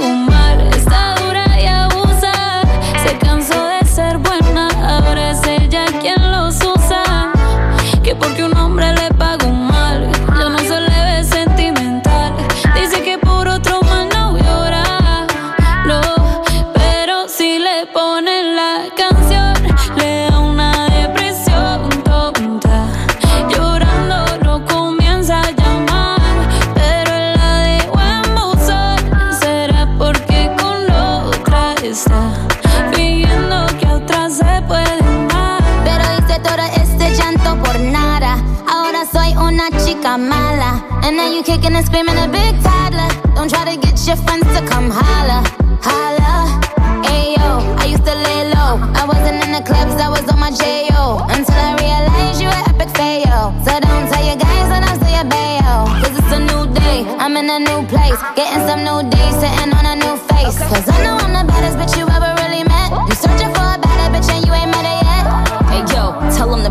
le And now you kicking and screaming a big toddler. Don't try to get your friends to come holla. Holla. Ayo, I used to lay low. I wasn't in the clubs, I was on my J.O. Until I realized you were epic fail. So don't tell your guys that I'm still your bayo. Cause it's a new day, I'm in a new place. Getting some new days, sitting on a new face. Cause I know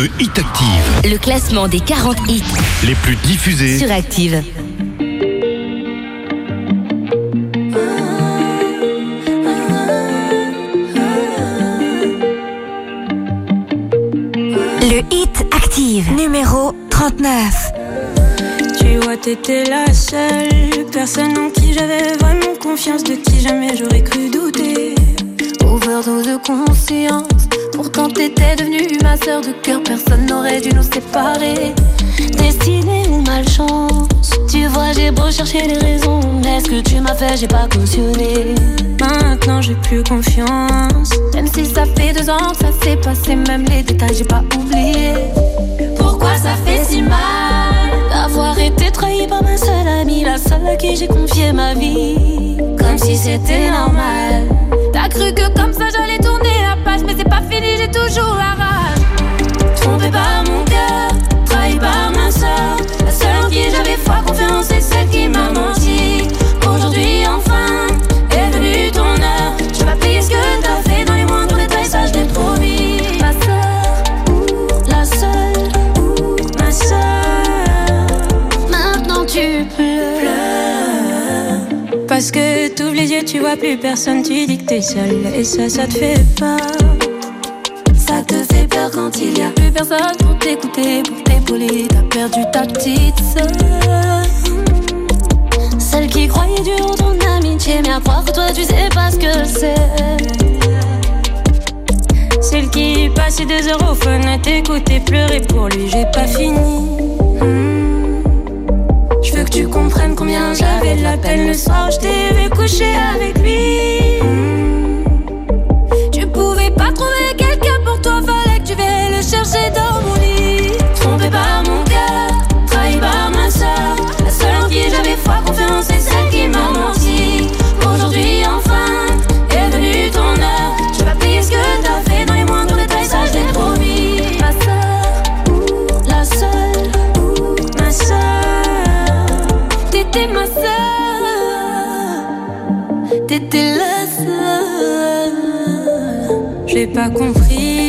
Le Hit Active, Le classement des 40 hits les plus diffusés. sur Active. Le Hit Active, numéro 39. Tu vois, t'étais la seule personne en qui j'avais vraiment confiance, de qui jamais j'aurais cru douter. Overdose de conscience, pourtant t'étais devenue ma sœur de cœur, personne n'aurait dû nous séparer. Destinée ou malchance, tu vois, j'ai beau chercher les raisons, mais ce que tu m'as fait, j'ai pas cautionné. Maintenant, j'ai plus confiance, même si ça fait deux ans que ça s'est passé, même les détails, j'ai pas oublié. Pourquoi ça fait si mal d'avoir été trahi par ma seule amie, la seule à qui j'ai confié ma vie, comme si c'était normal. T'as cru que comme ça j'allais tourner la page, mais c'est pas fini, j'ai toujours la rage. Trompé par mon cœur, trahi par ma soeur, la seule en qui j'avais foi, confiance, c'est celle qui m'a menti. Aujourd'hui enfin est venue ton heure, je vais payer ce que t'as Parce que t'ouvres les yeux, tu vois plus personne, tu dis que t'es seule. Et ça, ça te fait peur. Ça te fait peur quand il y a plus personne pour t'écouter, pour t'épauler. T'as perdu ta petite sœur. Celle qui croyait dur en ton amitié, mais à croire que toi tu sais pas ce que c'est. Celle qui passait des heures au fun à t'écouter pleurer pour lui, j'ai pas fini. Tu comprennes combien j'avais de la peine le soir, je t'ai vu coucher avec lui. Hmm. Tu pouvais pas trouver quelqu'un pour toi, fallait que tu viennes le chercher dans mon lit. Trompé par mon cœur, trahi par ma soeur. La seule en qui j'avais foi, confiance, T'étais ma soeur, t'étais la seule. J'ai pas compris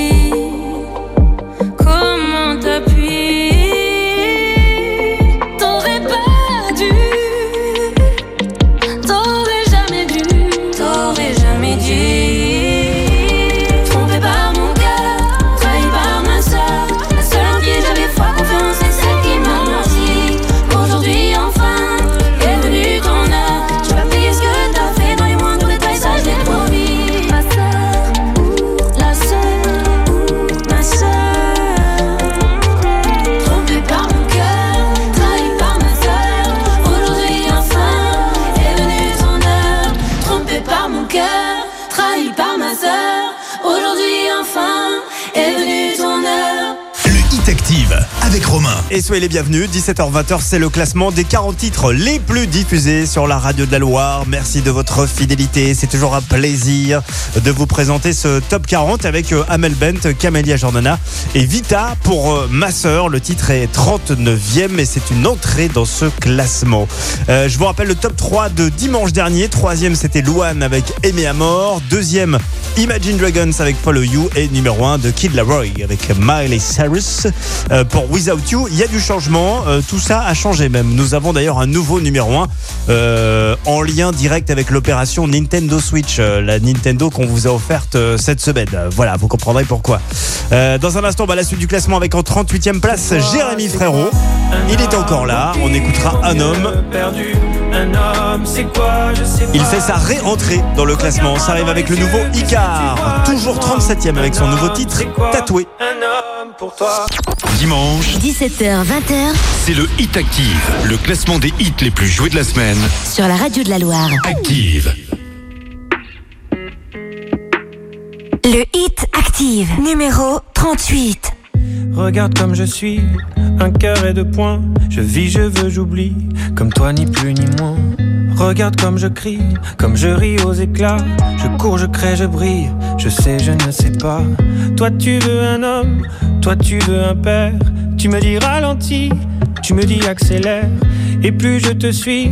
Et soyez les bienvenus, 17h-20h, c'est le classement des 40 titres les plus diffusés sur la radio de la Loire. Merci de votre fidélité, c'est toujours un plaisir de vous présenter ce top 40 avec euh, Amel Bent, Camélia Jordana et Vita pour euh, ma sœur. Le titre est 39e et c'est une entrée dans ce classement. Euh, je vous rappelle le top 3 de dimanche dernier. Troisième, c'était Luan avec Aimé à mort. Deuxième, Imagine Dragons avec Follow You et numéro 1 de Kid Laroi avec Miley Cyrus Euh, pour Without You. Il y a du changement, euh, tout ça a changé même. Nous avons d'ailleurs un nouveau numéro 1 euh, en lien direct avec l'opération Nintendo Switch, euh, la Nintendo qu'on vous a offerte euh, cette semaine. Voilà, vous comprendrez pourquoi. Euh, dans un instant, bah, la suite du classement avec en 38e place Jérémy Frérot. Il est encore là, on écoutera un homme. perdu, un homme, c'est quoi, je sais Il fait sa réentrée dans le classement. Ça arrive avec le nouveau Icar, toujours 37e avec son nouveau titre, Tatoué. Un homme pour toi? Dimanche, 17h, 20h c'est le Hit Active, le classement des hits les plus joués de la semaine. sur la radio de la Loire. Active. Le hit active, numéro 38. Regarde comme je suis, un cœur et deux points. Je vis, je veux, j'oublie, comme toi ni plus ni moins. Regarde comme je crie, comme je ris aux éclats. Je cours, je crée, je brille, je sais, je ne sais pas. Toi tu veux un homme, toi tu veux un père. Tu me dis ralentis, tu me dis accélère. Et plus je te suis,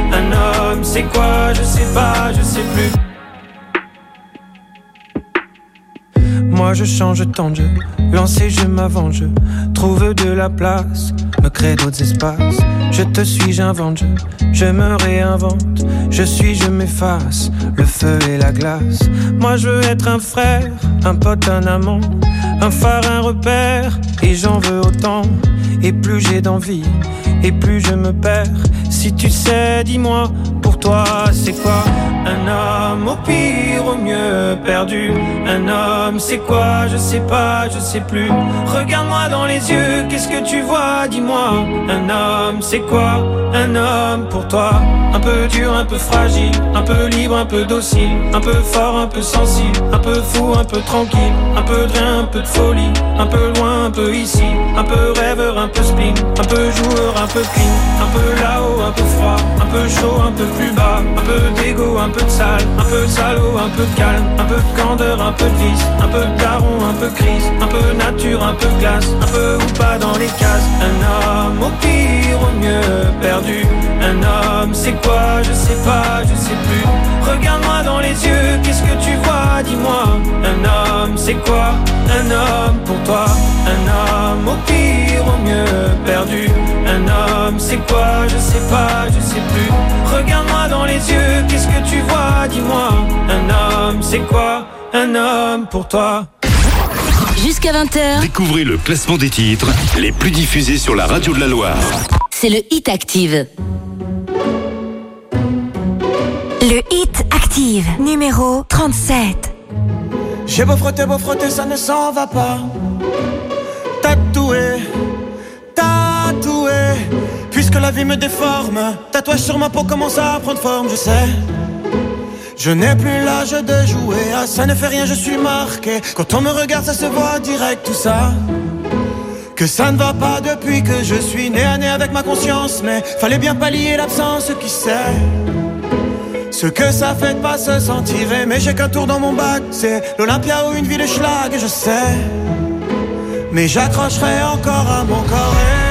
C'est quoi Je sais pas, je sais plus. Moi je change tant de jeu, lancer je m'avance, trouve de la place, me crée d'autres espaces. Je te suis, j'invente, je me réinvente, je suis, je m'efface, le feu et la glace. Moi je veux être un frère, un pote, un amant, un phare, un repère, et j'en veux autant. Et plus j'ai d'envie, et plus je me perds. Si tu sais, dis-moi, pour toi c'est quoi Un homme au pire, au mieux perdu? Un homme, c'est quoi? Je sais pas, je sais plus. Regarde-moi dans les yeux, qu'est-ce que tu vois? Dis-moi. Un homme, c'est quoi Un homme pour toi? Un peu dur, un peu fragile, un peu libre, un peu docile, un peu fort, un peu sensible, un peu fou, un peu tranquille, un peu de rien, un peu de folie, un peu loin, un peu ici, un peu rêveur, un peu spleen, un peu joueur, un peu clean, un peu là-haut, un peu froid, un peu chaud, un peu plus bas, un peu d'ego, un peu de sale, un peu salaud, un peu de calme, un peu de candeur, un peu de vice, un peu de daron, un peu crise, un peu nature, un peu glace, un peu ou pas dans les cases. Un homme au pire, au mieux perdu. Un homme, c'est quoi Je sais pas, je sais plus. Regarde-moi dans les yeux, qu'est-ce que tu vois? Dis-moi. Un homme, c'est quoi? Un homme pour toi. Un homme au pire, au mieux perdu. Un homme, c'est quoi? Je sais pas, je sais plus. Regarde-moi dans les yeux, qu'est-ce que tu vois? Dis-moi. Un homme, c'est quoi? Un homme pour toi. Jusqu'à 20h, Découvrez le classement des titres les plus diffusés sur la radio de la Loire. c'est le Hit Active. Le Hit Active, numéro 37. J'ai beau frotter, beau frotter, ça ne s'en va pas. Tatoué, tatoué. Puisque la vie me déforme, tatouage sur ma peau commence à prendre forme, je sais. Je n'ai plus l'âge de jouer, ah ça ne fait rien, je suis marqué. Quand on me regarde, ça se voit direct, tout ça. Que ça ne va pas depuis que je suis né à nez avec ma conscience, mais fallait bien pallier l'absence, qui sait. Ce que ça fait de pas se sentir aimé, j'ai qu'un tour dans mon bac, c'est l'Olympia ou une ville schlag, je sais. Mais j'accrocherai encore à mon corps et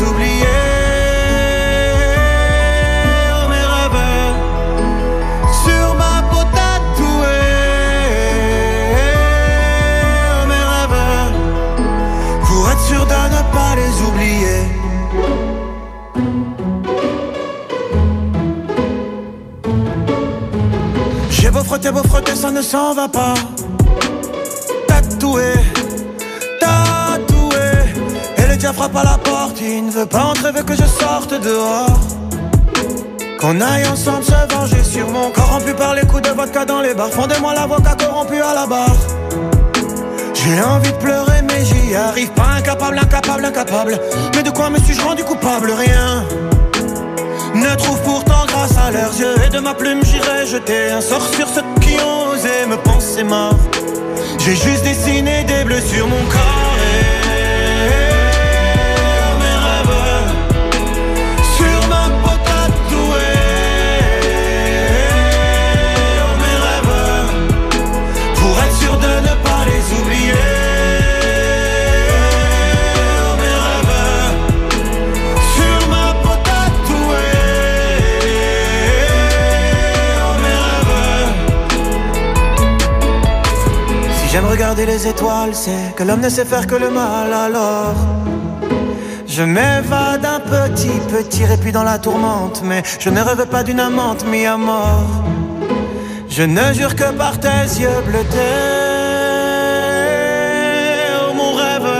de oublier. J'ai beau frotter, ça ne s'en va pas. Tatoué, tatoué. Et le diable frappe à la porte, il ne veut pas entrer, veut que je sorte dehors. Qu'on aille ensemble se venger sur mon corrompu par les coups de vodka dans les bars. Fondez-moi l'avocat corrompu à la barre. J'ai envie de pleurer, mais j'y arrive pas. Incapable, incapable, incapable. Mais de quoi me suis-je rendu coupable? Rien. Ne trouve pourtant grâce à leurs yeux Et de ma plume j'irai jeter un sort sur ceux J'ai juste dessiné des bleus sur mon corps regarder les étoiles C'est que l'homme ne sait faire que le mal alors je m'évade un petit, petit répit dans la tourmente Mais je ne rêve pas d'une amante mis à mort Je ne jure que par tes yeux bleutés Oh mon rêve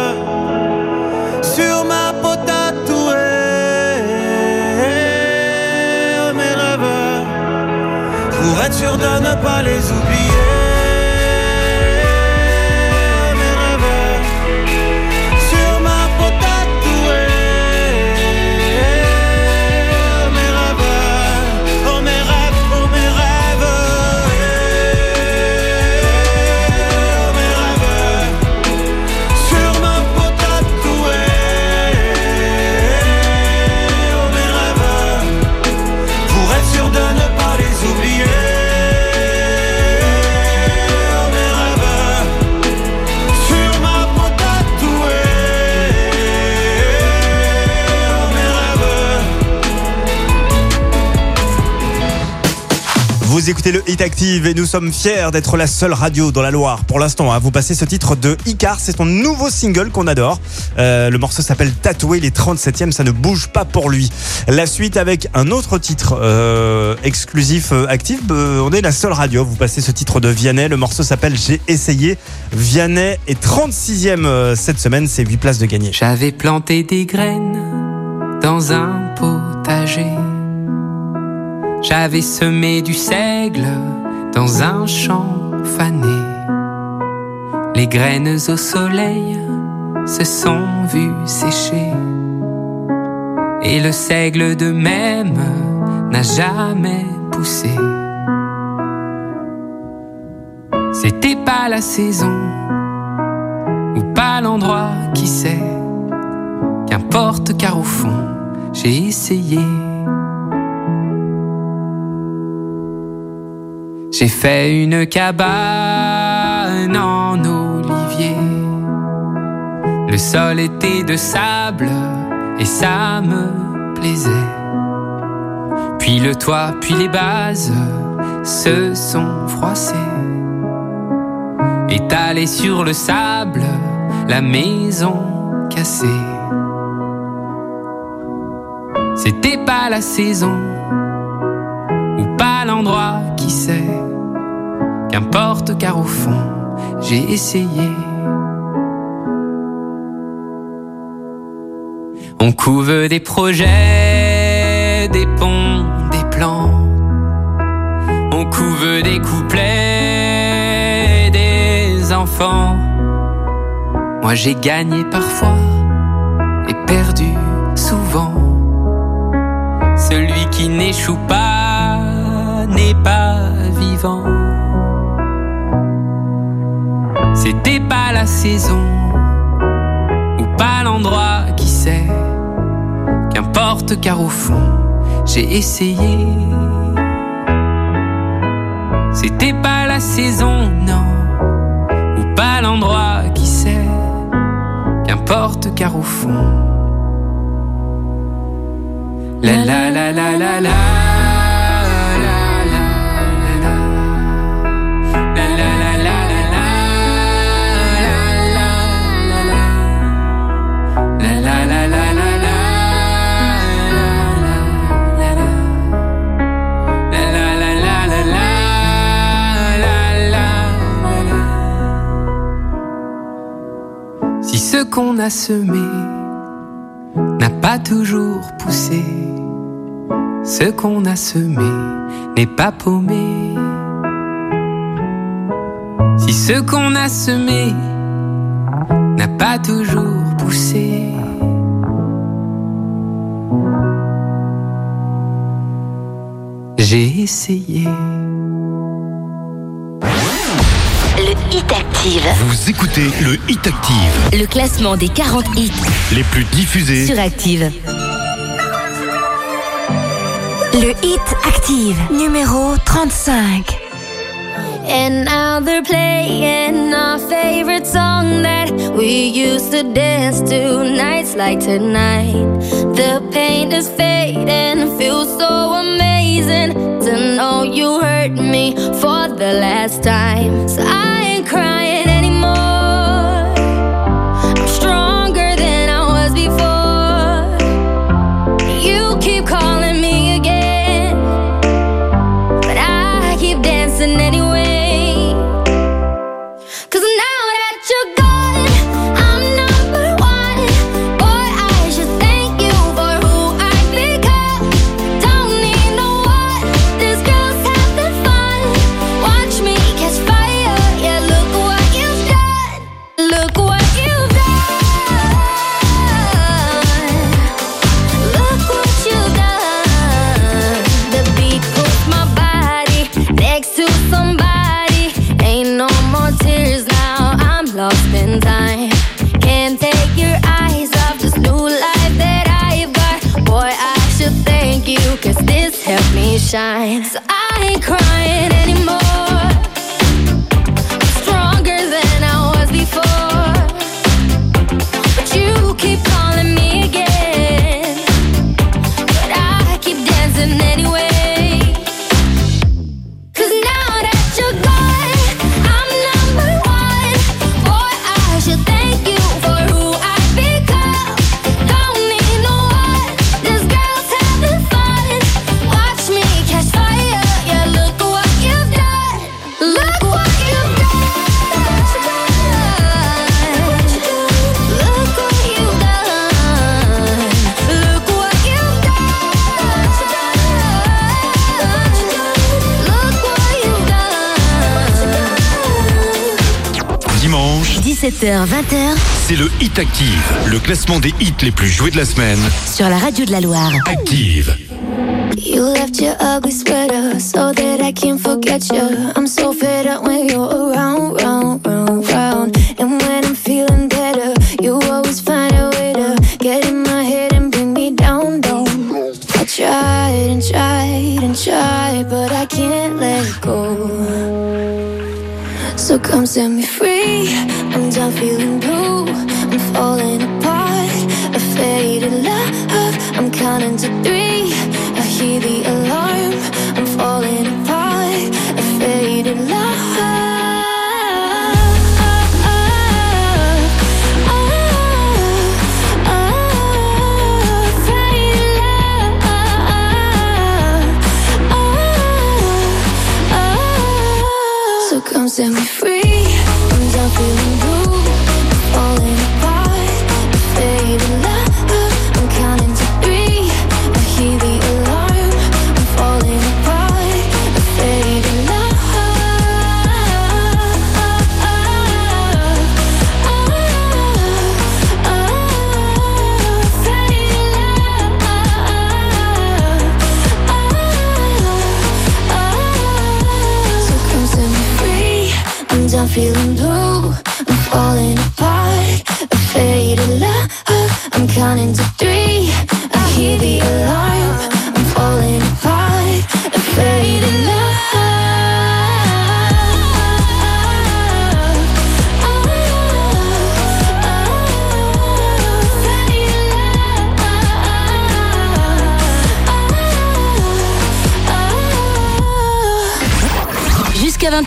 sur ma peau tatouée. Mes rêves, pour être sûr de ne pas les oublier. Vous écoutez le Hit Active et nous sommes fiers d'être la seule radio dans la Loire pour l'instant à vous passer ce titre de Icar. C'est son nouveau single qu'on adore. Euh, le morceau s'appelle Tatoué, il est 37e, ça ne bouge pas pour lui. La suite avec un autre titre euh, exclusif euh, Active. Euh, on est la seule radio vous passer ce titre de Vianney. Le morceau s'appelle J'ai essayé. Vianney est 36e euh, cette semaine, c'est 8 places de gagné. J'avais planté des graines dans un potager. J'avais semé du seigle dans un champ fané. Les graines au soleil se sont vues sécher. Et le seigle de même n'a jamais poussé. C'était pas la saison ou pas l'endroit, qui sait. Qu'importe car au fond, j'ai essayé. J'ai fait une cabane en olivier. Le sol était de sable et ça me plaisait. Puis le toit, puis les bases se sont froissées. Étalée sur le sable, la maison cassée. C'était pas la saison ou pas l'endroit, Qu'importe car au fond, j'ai essayé. On couve des projets, des ponts, des plans. On couve des couplets, des enfants. Moi j'ai gagné parfois et perdu souvent. Celui qui n'échoue pas n'est pas vivant. C'était pas la saison ou pas l'endroit, qui sait. Qu'importe car au fond, j'ai essayé. C'était pas la saison, non, ou pas l'endroit, qui sait. Qu'importe car au fond. La la la la la la. Ce qu'on a semé n'a pas toujours poussé, ce qu'on a semé n'est pas paumé. Si ce qu'on a semé n'a pas toujours poussé, j'ai essayé. Active. Vous écoutez le Hit Active, Le classement des 40 hits les plus diffusés. sur Active. Le Hit Active, numéro 35. And now they're playing our favorite song that we used to dance to nights like tonight. The pain is fading, feels so amazing to know you hurt me for the last time. So I ain't crying shine. 18h, 20h. C'est le Hit Active, le classement des hits les plus joués de la semaine. Sur la radio de la Loire. Active. You left your ugly sweater so that I can't forget you. I'm so fed up when you're around, round, So come set me free. I'm done feeling blue. I'm falling apart. A faded love. I'm counting to three. I hear the alarm.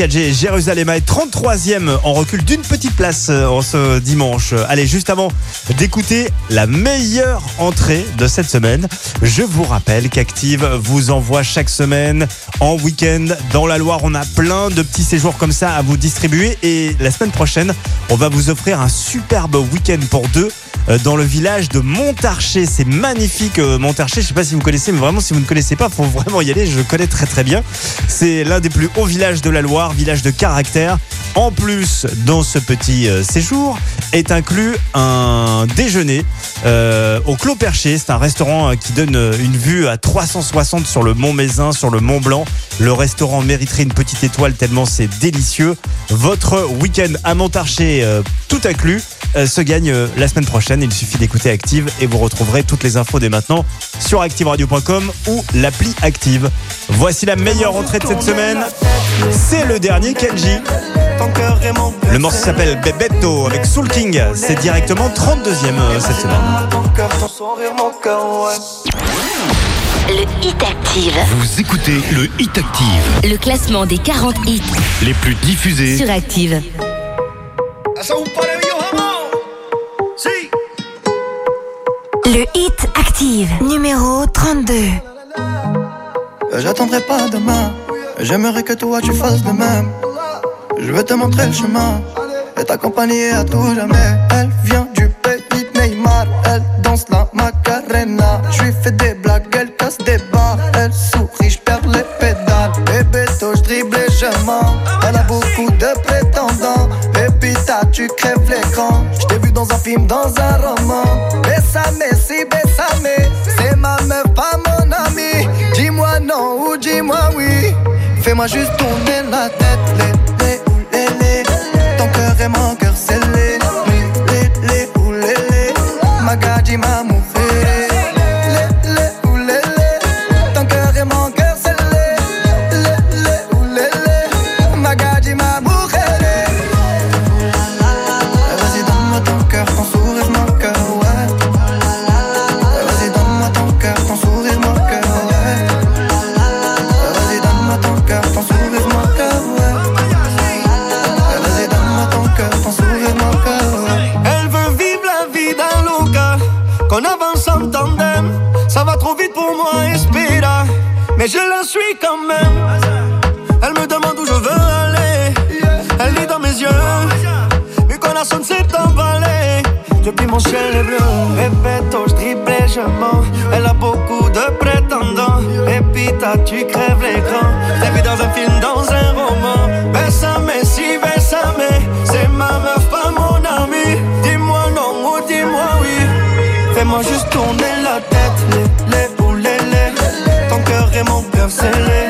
4G Jérusalem est 33e en recul d'une petite place euh, en ce dimanche. Allez, juste avant d'écouter la meilleure entrée de cette semaine, je vous rappelle qu'Active vous envoie chaque semaine en week-end dans la Loire. On a plein de petits séjours comme ça à vous distribuer et la semaine prochaine, on va vous offrir un superbe week-end pour deux dans le village de Montarché. C'est magnifique euh, Montarché. Je sais pas si vous connaissez, mais vraiment si vous ne connaissez pas, faut vraiment y aller. Je connais très très bien. C'est l'un des plus hauts villages de la Loire, village de caractère. En plus, dans ce petit euh, séjour, est inclus un déjeuner euh, au Clos Perché. C'est un restaurant euh, qui donne euh, une vue à 360 sur le Mont Mézin, sur le Mont Blanc. Le restaurant mériterait une petite étoile tellement c'est délicieux. Votre week-end à Montarché, euh, tout inclus, euh, se gagne euh, la semaine prochaine. Il suffit d'écouter Active et vous retrouverez toutes les infos dès maintenant sur activeradio.com ou l'appli Active. Voici la meilleure entrée de cette semaine. C'est le dernier Kenji. Le morceau s'appelle Bebetto avec Soul King. C'est directement 32e euh, cette semaine. Le Hit Active. Vous écoutez le Hit Active, Le classement des 40 hits les plus diffusés sur Active. Le Hit Active, numéro 32. J'attendrai pas demain. J'aimerais que toi tu fasses de même. Je veux te montrer le chemin et t'accompagner à tout jamais. Elle vient du de Neymar. Elle danse la Macarena. Je lui fais des blagues, elle casse des barres. Elle sourit, je perds les pédales. Bébé, toi, je dribble et je mens. Elle a beaucoup de prétendants. Et puis ça, tu crèves l'écran. Dans un film, dans un roman. Bessame, si bessame. C'est ma meuf, pas mon ami. Dis-moi non ou dis-moi oui. Fais-moi juste tourner la tête. Les, les, les, les. Ton cœur est mon cœur scellé. Les, les, ou les, les. Ma mujer. Bleu. Je et mens. Elle a beaucoup de prétendants. Et puis tu crèves l'écran. T'es vu dans un film, dans un roman. Bessame, si bessame. C'est ma meuf, pas mon ami. Dis-moi non ou dis-moi oui. Fais-moi juste tourner la tête. Les, les, les, les. Ton cœur est mon cœur scellé.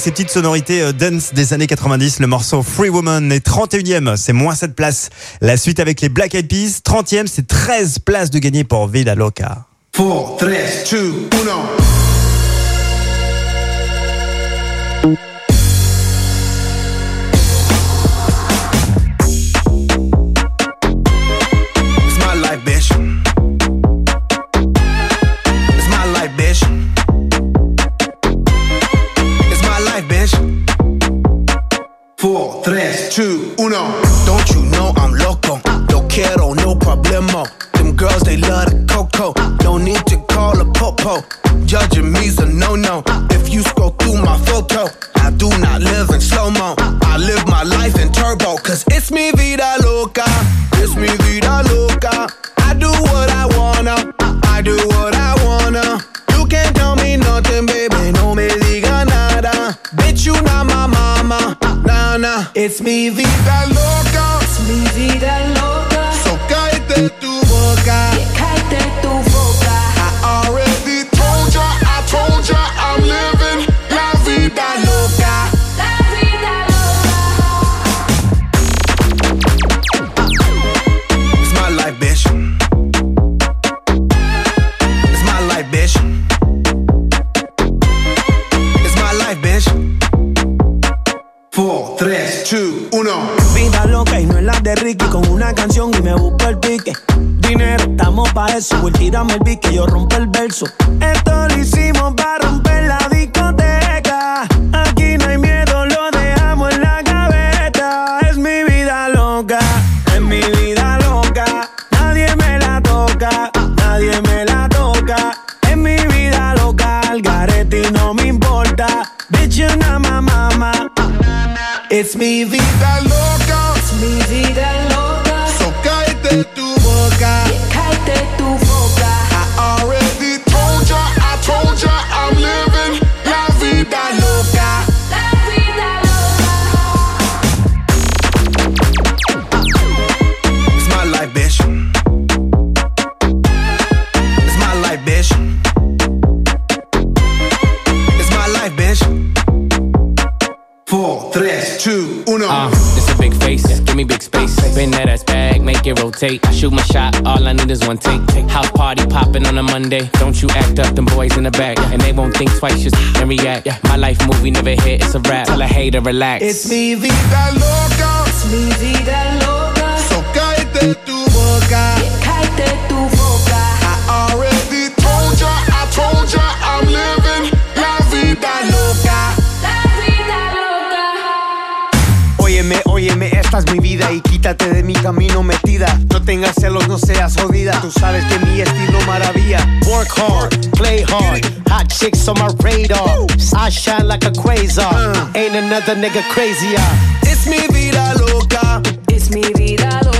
Ses petites sonorités euh, dance des années 90. Le morceau Free Woman est 31e, c'est moins 7 places. La suite avec les Black Eyed Peas, 30e, c'est 13 places de gagné pour Vida Loca. 4, 3, 2, 1. Vida loca. It's me vida loca. I do what I wanna. I do what I wanna. You can't tell me nothing, baby. No me diga nada. Bitch, you not my mama. Nah, nah. It's mi vida loca. Es mi vida loca. So cállate tu boca. Yeah, cállate tu boca. subir, pues tírame el beat que yo rompo el verso. Make it rotate. I shoot my shot, all I need is one take. House party popping on a Monday. Don't you act up, them boys in the back. And they won't think twice, just and react. My life movie never hit, it's a rap. Tell a hater, relax. It's mi vida loca. Es mi vida loca. So cállate tu boca. Yeah, cállate tu boca. Esta es mi vida y quítate de mi camino metida. No tengas celos, no seas jodida. Tú sabes que mi estilo maravilla. Work hard, play hard. Hot chicks on my radar. I shine like a quasar. Ain't another nigga crazier. It's mi vida loca. Es mi vida loca.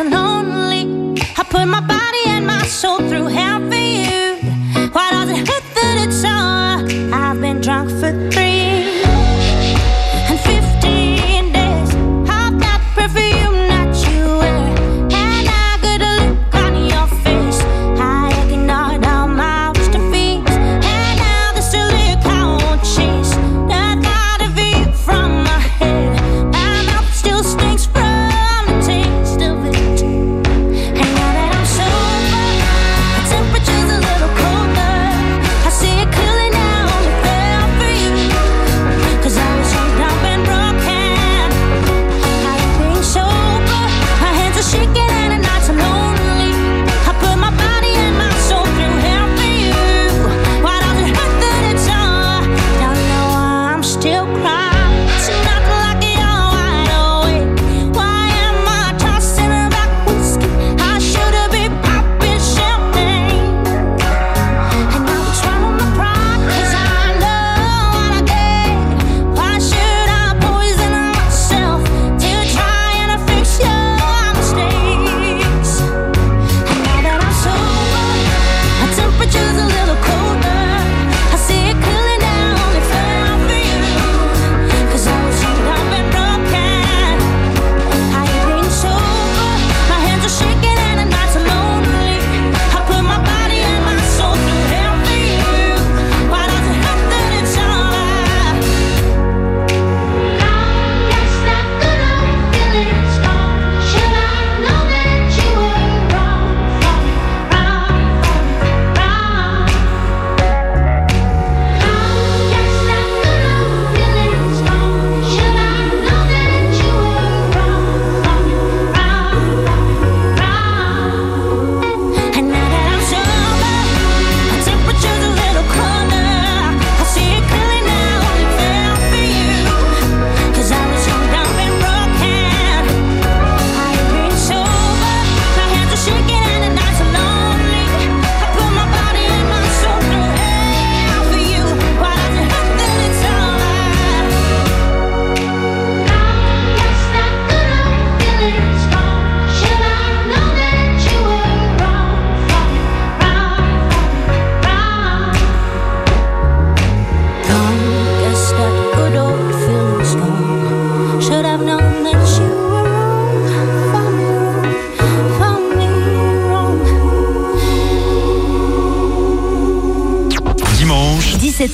And the nights are lonely. I put my body shake.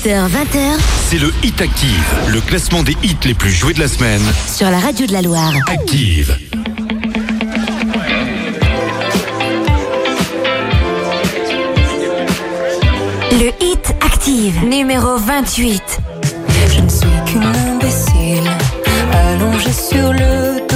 17h, 20h. C'est le Hit Active, le classement des hits les plus joués de la semaine. Sur la radio de la Loire. Active. Le Hit Active, numéro 28. Je ne suis qu'une imbécile, allongée sur le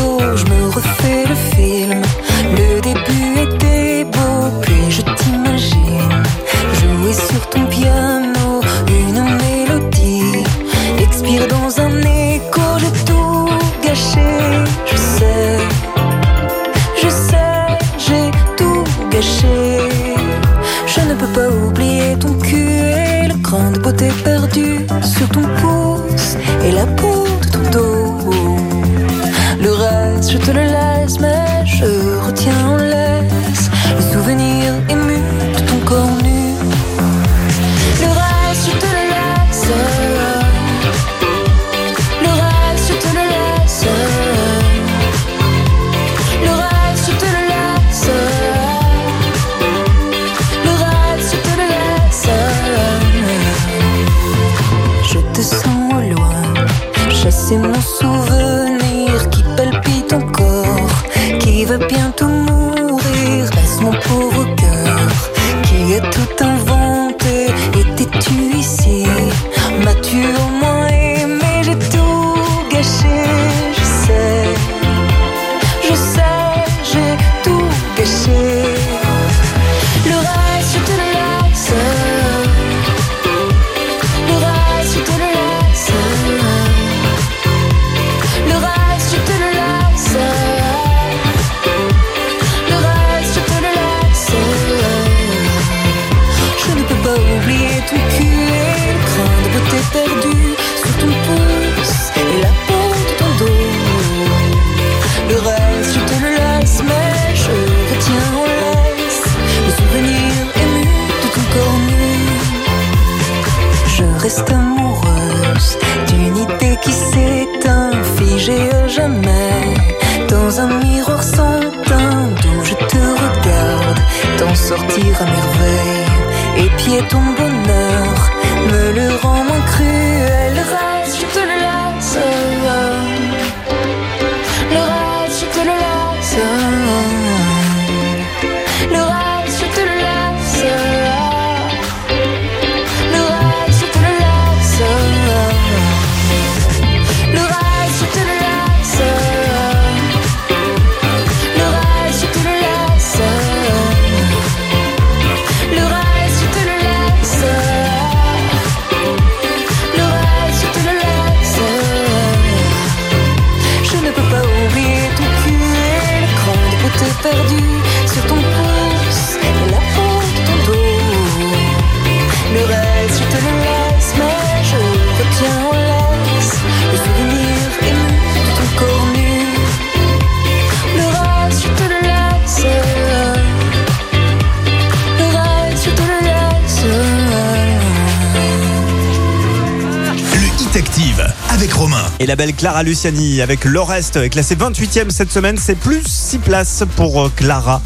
La belle Clara Luciani avec le reste, classée 28e cette semaine. C'est plus 6 places pour euh, Clara.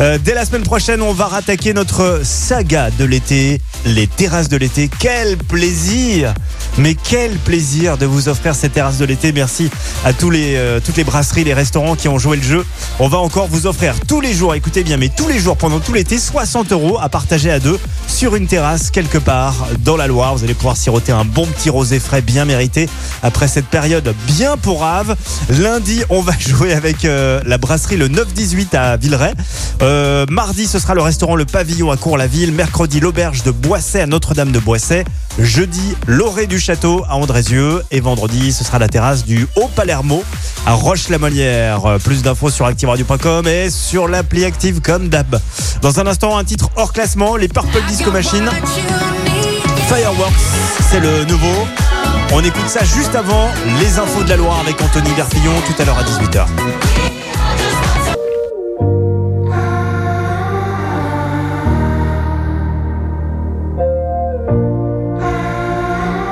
Euh, dès la semaine prochaine, on va rattaquer notre saga de l'été, les terrasses de l'été. Quel plaisir mais quel plaisir de vous offrir ces terrasses de l'été. Merci à euh, toutes les brasseries, les restaurants qui ont joué le jeu. On va encore vous offrir tous les jours, écoutez bien, mais tous les jours pendant tout l'été, 60 euros à partager à deux sur une terrasse quelque part dans la Loire. Vous allez pouvoir siroter un bon petit rosé frais bien mérité après cette période bien pourrave. Lundi, on va jouer avec euh, la brasserie le 9-18 à Villeray. Euh, mardi, ce sera le restaurant Le Pavillon à Cours-la-Ville. Mercredi, l'auberge de Boisset à Notre-Dame de Boisset. Jeudi, l'orée du château à Andrézieux. Et vendredi, ce sera la terrasse du Haut Palermo Roche-la-Molière. Euh, Plus d'infos sur activeradio.com et sur l'appli active comme d'hab. Dans un instant, un titre hors classement, les Purple Disco Machine. Fireworks, c'est le nouveau. On écoute ça juste avant les infos de la Loire avec Anthony Verpillon tout à l'heure à 18h.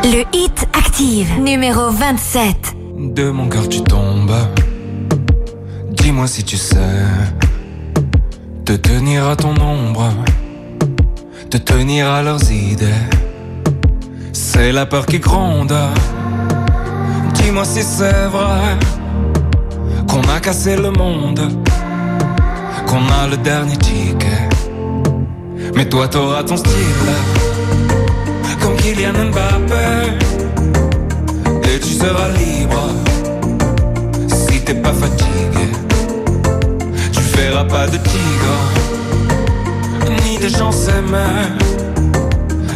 Le Hit Active, numéro 27. De mon cœur tu tombes. Dis-moi si tu sais te tenir à ton ombre, te tenir à leurs idées. C'est la peur qui gronde. Dis-moi si c'est vrai qu'on a cassé le monde, qu'on a le dernier ticket. Mais toi t'auras ton style, comme Kylian Mbappé, tu seras libre si t'es pas fatigué. Tu verras pas de tigre, ni de gens s'aimer.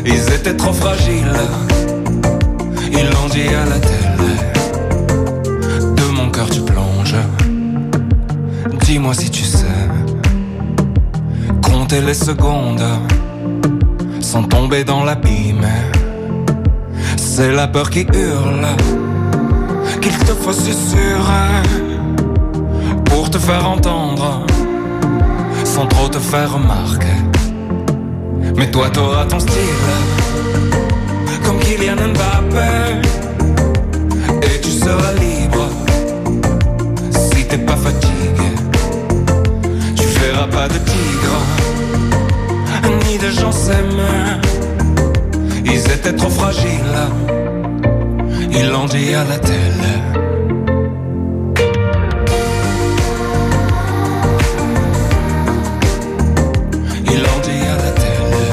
Ils étaient trop fragiles, ils l'ont dit à la télé. De mon cœur tu plonges, dis-moi si tu sais. Compter les secondes sans tomber dans l'abîme. C'est la peur qui hurle, qu'il te faut susurrer pour te faire entendre sans trop te faire remarquer. Mais toi t'auras ton style Comme Kylian Mbappé. Et tu seras libre Si t'es pas fatigué. Tu verras pas de tigre Ni de gens s'aiment Ils étaient trop fragiles. Ils l'ont dit à la télé Ils l'ont dit à la télé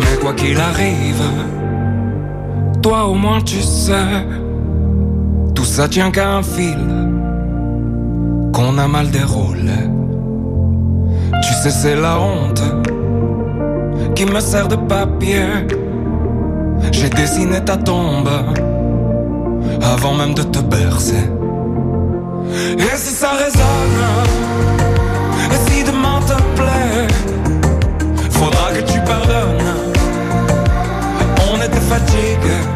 Mais quoi qu'il arrive, toi au moins tu sais, tout ça tient qu'à un fil qu'on a mal déroulé. C'est la honte qui me sert de papier. J'ai dessiné ta tombe avant même de te bercer. Et si ça résonne, et si demain te plaît, faudra que tu pardonnes. On était fatigués.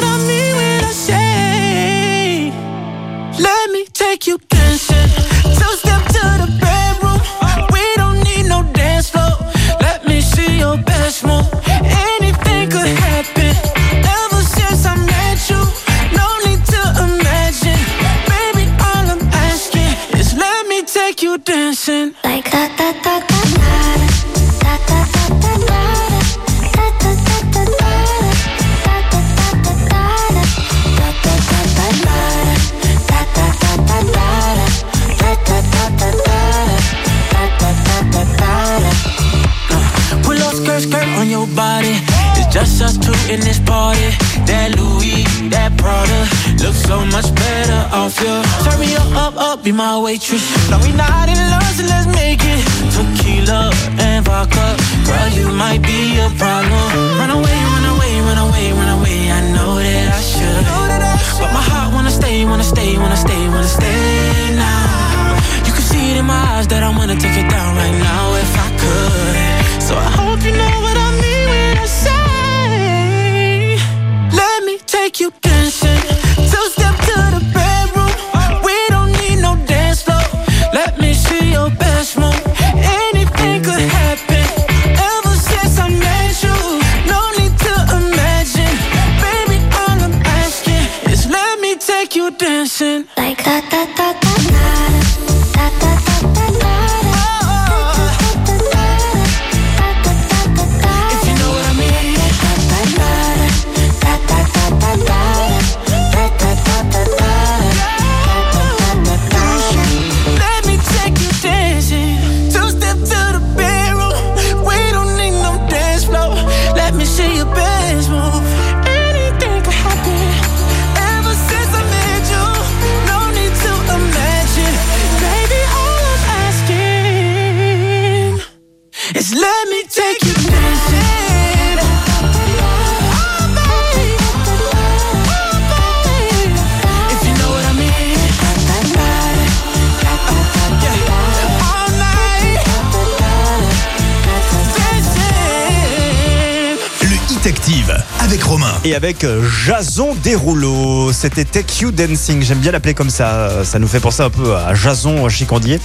Avec euh, Jason Derulo. C'était Take You Dancing. J'aime bien l'appeler comme ça. Ça nous fait penser un peu à Jason Chicandier.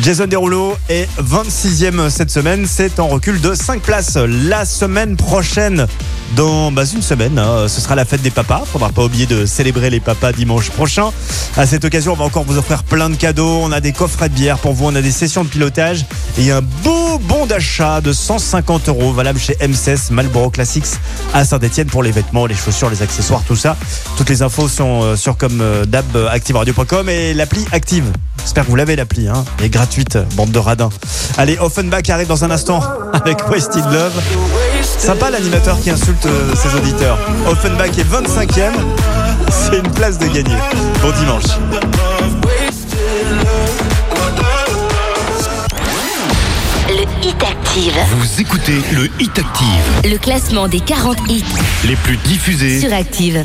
Jason Derulo est 26e cette semaine. C'est en recul de 5 places. La semaine prochaine, dans bah, une semaine, hein, ce sera la fête des papas. Faudra pas oublier de célébrer les papas dimanche prochain. À cette occasion, on va encore vous offrir plein de cadeaux. On a des coffrets de bière pour vous. On a des sessions de pilotage et un beau bon d'achat de 150 euros valable chez M16 Marlboro Classics à Saint-Etienne pour les vêtements, les chaussures, les accessoires, tout ça. Toutes les infos sont euh, sur comme euh, d'hab euh, activeradio.com et l'appli Active. J'espère que vous l'avez l'appli, hein. Elle est gratuite, bande de radins. Allez, Offenbach arrive dans un instant avec Wasted Love. Sympa l'animateur qui insulte euh, ses auditeurs. Offenbach est 25e. C'est une place de gagner. Bon dimanche. Le Hit Active. Vous écoutez le Hit Active. Le classement des 40 hits Les plus diffusés. sur Active.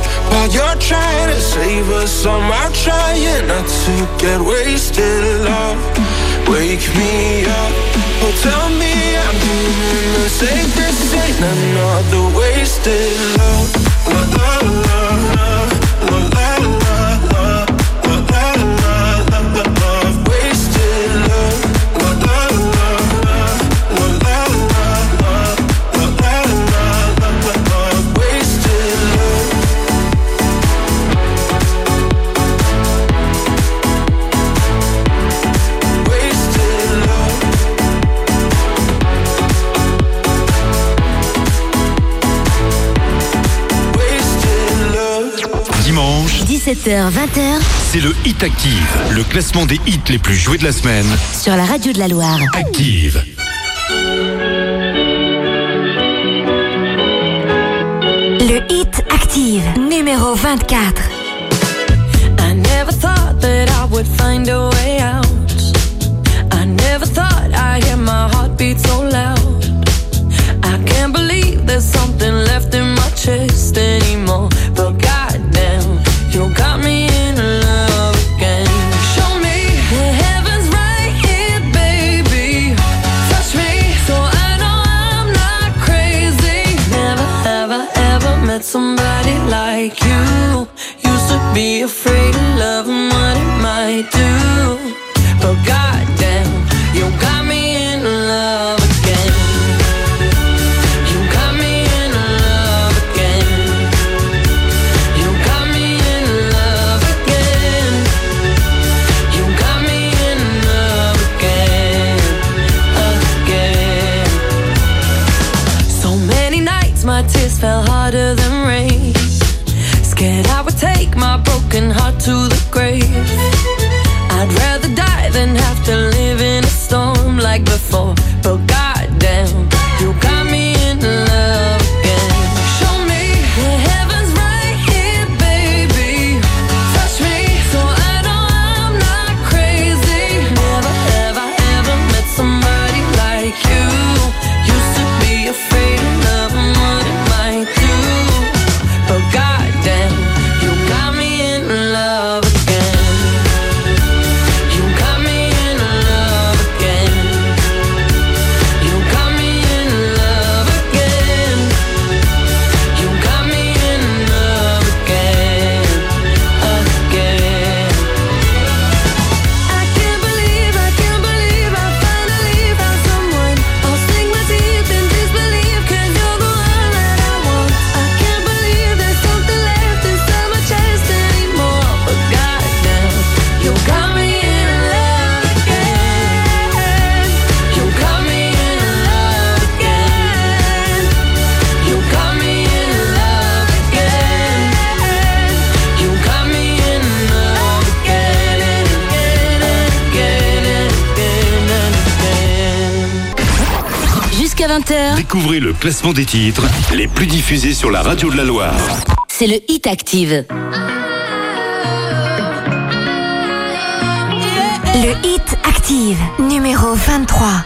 while you're trying to save us. I'm trying not to get wasted. Love, wake me up. Oh, tell me I'm doing the. This ain't another wasted love. La la la la 18h-20h, c'est le Hit Active, le classement des hits les plus joués de la semaine. Sur la radio de la Loire. Active. Le Hit Active, numéro 24. I never thought that I would find a way out. I never thought I'd hear my heartbeat so loud. I can't believe there's something left in my chest. Be afraid Découvrez le classement des titres les plus diffusés sur la radio de la Loire. C'est le Hit Active. Le Hit Active, numéro 23.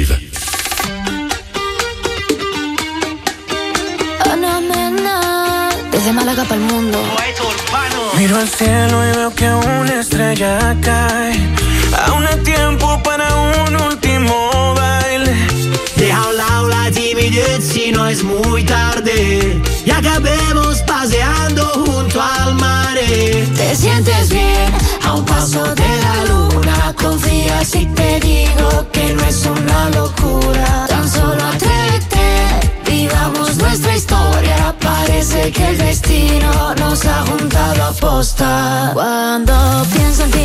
Destino nos ha juntado a posta. Cuando pienso en ti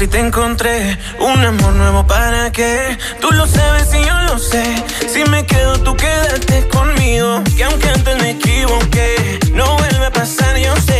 si te encontré? Un amor nuevo para qué? Tú lo sabes y yo lo sé. Si me quedo, tú quédate conmigo. Que aunque antes me equivoqué, no vuelve a pasar, yo sé.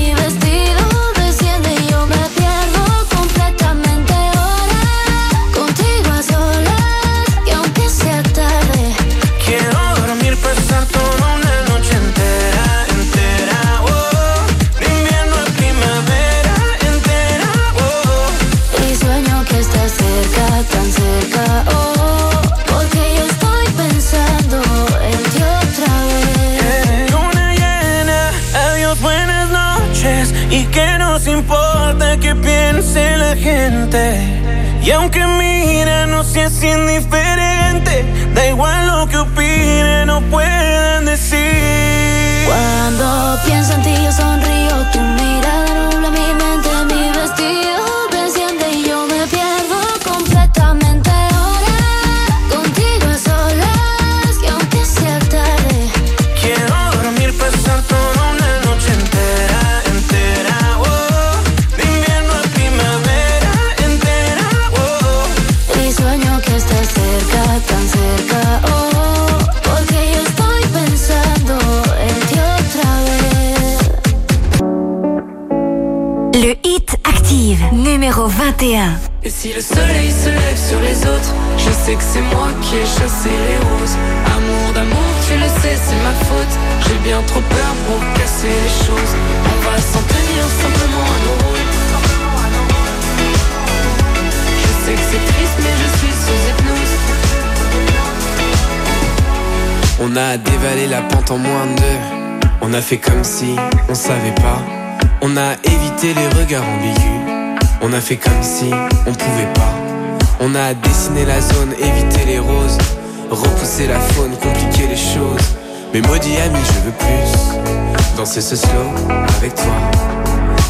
gente. Y aunque mira, no seas indiferente. Da igual lo que opinen o puedan decir. Cuando pienso en ti yo sonrío, tu mirada nubla 21. Et si le soleil se lève sur les autres, je sais que c'est moi qui ai chassé les roses. Amour d'amour, tu le sais, c'est ma faute. J'ai bien trop peur pour casser les choses. On va s'en tenir simplement à nos rôles. Je sais que c'est triste, mais je suis sous hypnose. On a dévalé la pente en moins de deux. On a fait comme si on savait pas. On a évité les regards ambigus. On a fait comme si on pouvait pas. On a dessiné la zone, évité les roses. Repousser la faune, compliquer les choses. Mais maudit ami, je veux plus. Danser ce slow avec toi.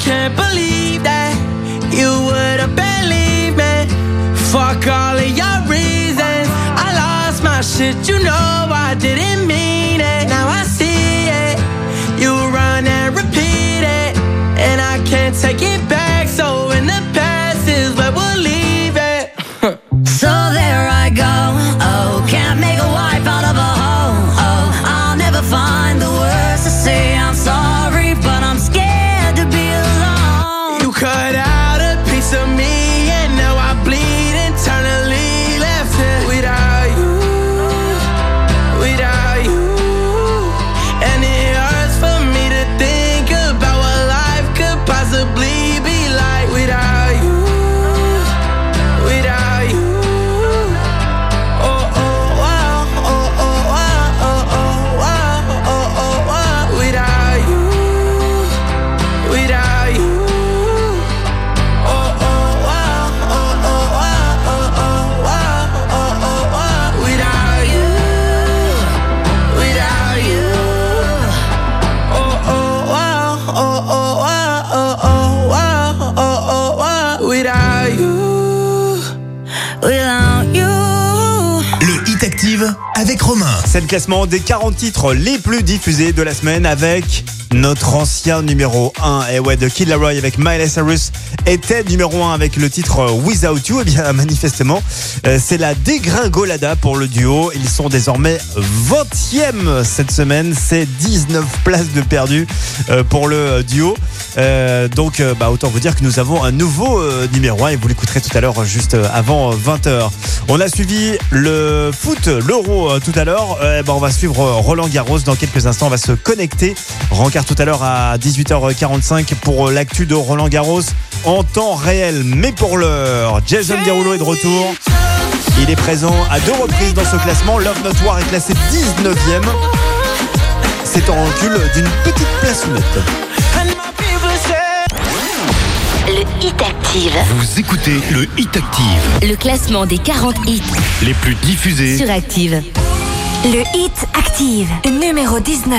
can't believe that you would have believed me. Fuck all of your reasons. I lost my shit, you know I didn't C'est le classement des 40 titres les plus diffusés de la semaine avec notre ancien numéro 1. Et ouais, de Kid Laroi avec Miley Cyrus était numéro 1 avec le titre Without You. Et bien, manifestement, euh, c'est la dégringolada pour le duo. Ils sont désormais 20e cette semaine. C'est 19 places de perdu euh, pour le duo. Euh, donc, euh, bah, autant vous dire que nous avons un nouveau euh, numéro 1 et vous l'écouterez tout à l'heure, juste euh, avant 20h. On a suivi le foot, l'euro euh, tout à l'heure. Euh, bah, on va suivre euh, Roland Garros dans quelques instants. On va se connecter. Tout à l'heure à 18h45 pour euh, l'actu de Roland Garros en temps réel. Mais pour l'heure, Jason Derulo est de retour. Il est présent à deux reprises dans ce classement. Love Not War est classé 19e. C'est en recul d'une petite place nette. Le Hit Active, Vous écoutez le Hit Active. le classement des 40 hits Les plus diffusés. sur Active. Le Hit Active, numéro 19.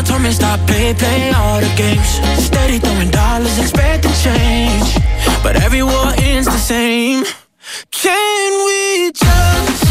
Mama told me stop, play, play all the games. Steady throwing dollars, expecting change. But every war ends the same. Can we just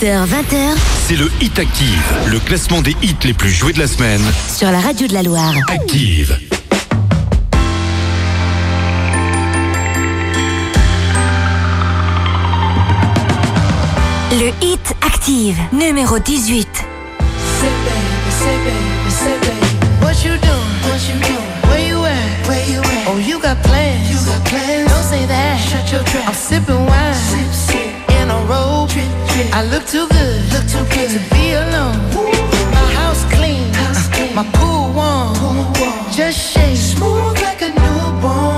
17h, 20h. C'est le Hit Active, le classement des hits les plus joués de la semaine. Sur la radio de la Loire. Active. Le Hit Active, numéro 18. What you doing? What you doing? Where you at? Where you at? Oh, you got plans. You got plans. Don't say that. Shut your trap. I'm sipping I look too good. Look too good to be alone. My house clean. My. Pool warm. Just shake. Smooth like a newborn.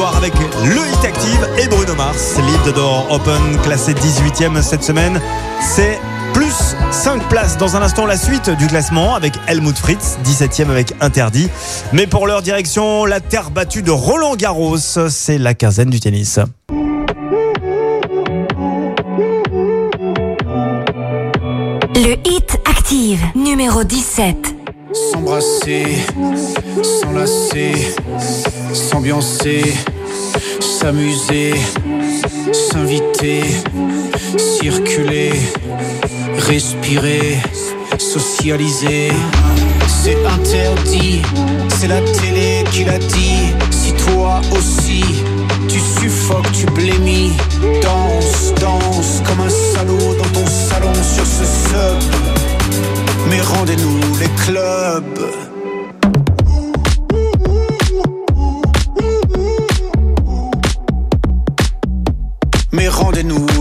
Avec le Hit Active et Bruno Mars. Leave the Door Open, classé 18e cette semaine. C'est plus 5 places. Dans un instant, la suite du classement avec Helmut Fritz, 17e avec Interdit. Mais pour leur direction, la terre battue de Roland Garros. C'est la quinzaine du tennis. Le Hit Active, numéro 17. S'embrasser, s'enlacer, s'ambiancer, s'amuser, s'inviter, circuler, respirer, socialiser. C'est interdit, c'est la télé qui l'a dit. Si toi aussi, tu suffoques, tu blémis, danse, danse comme un salaud dans ton salon sur ce sub. Mais rendez-nous les clubs. Rendez-nous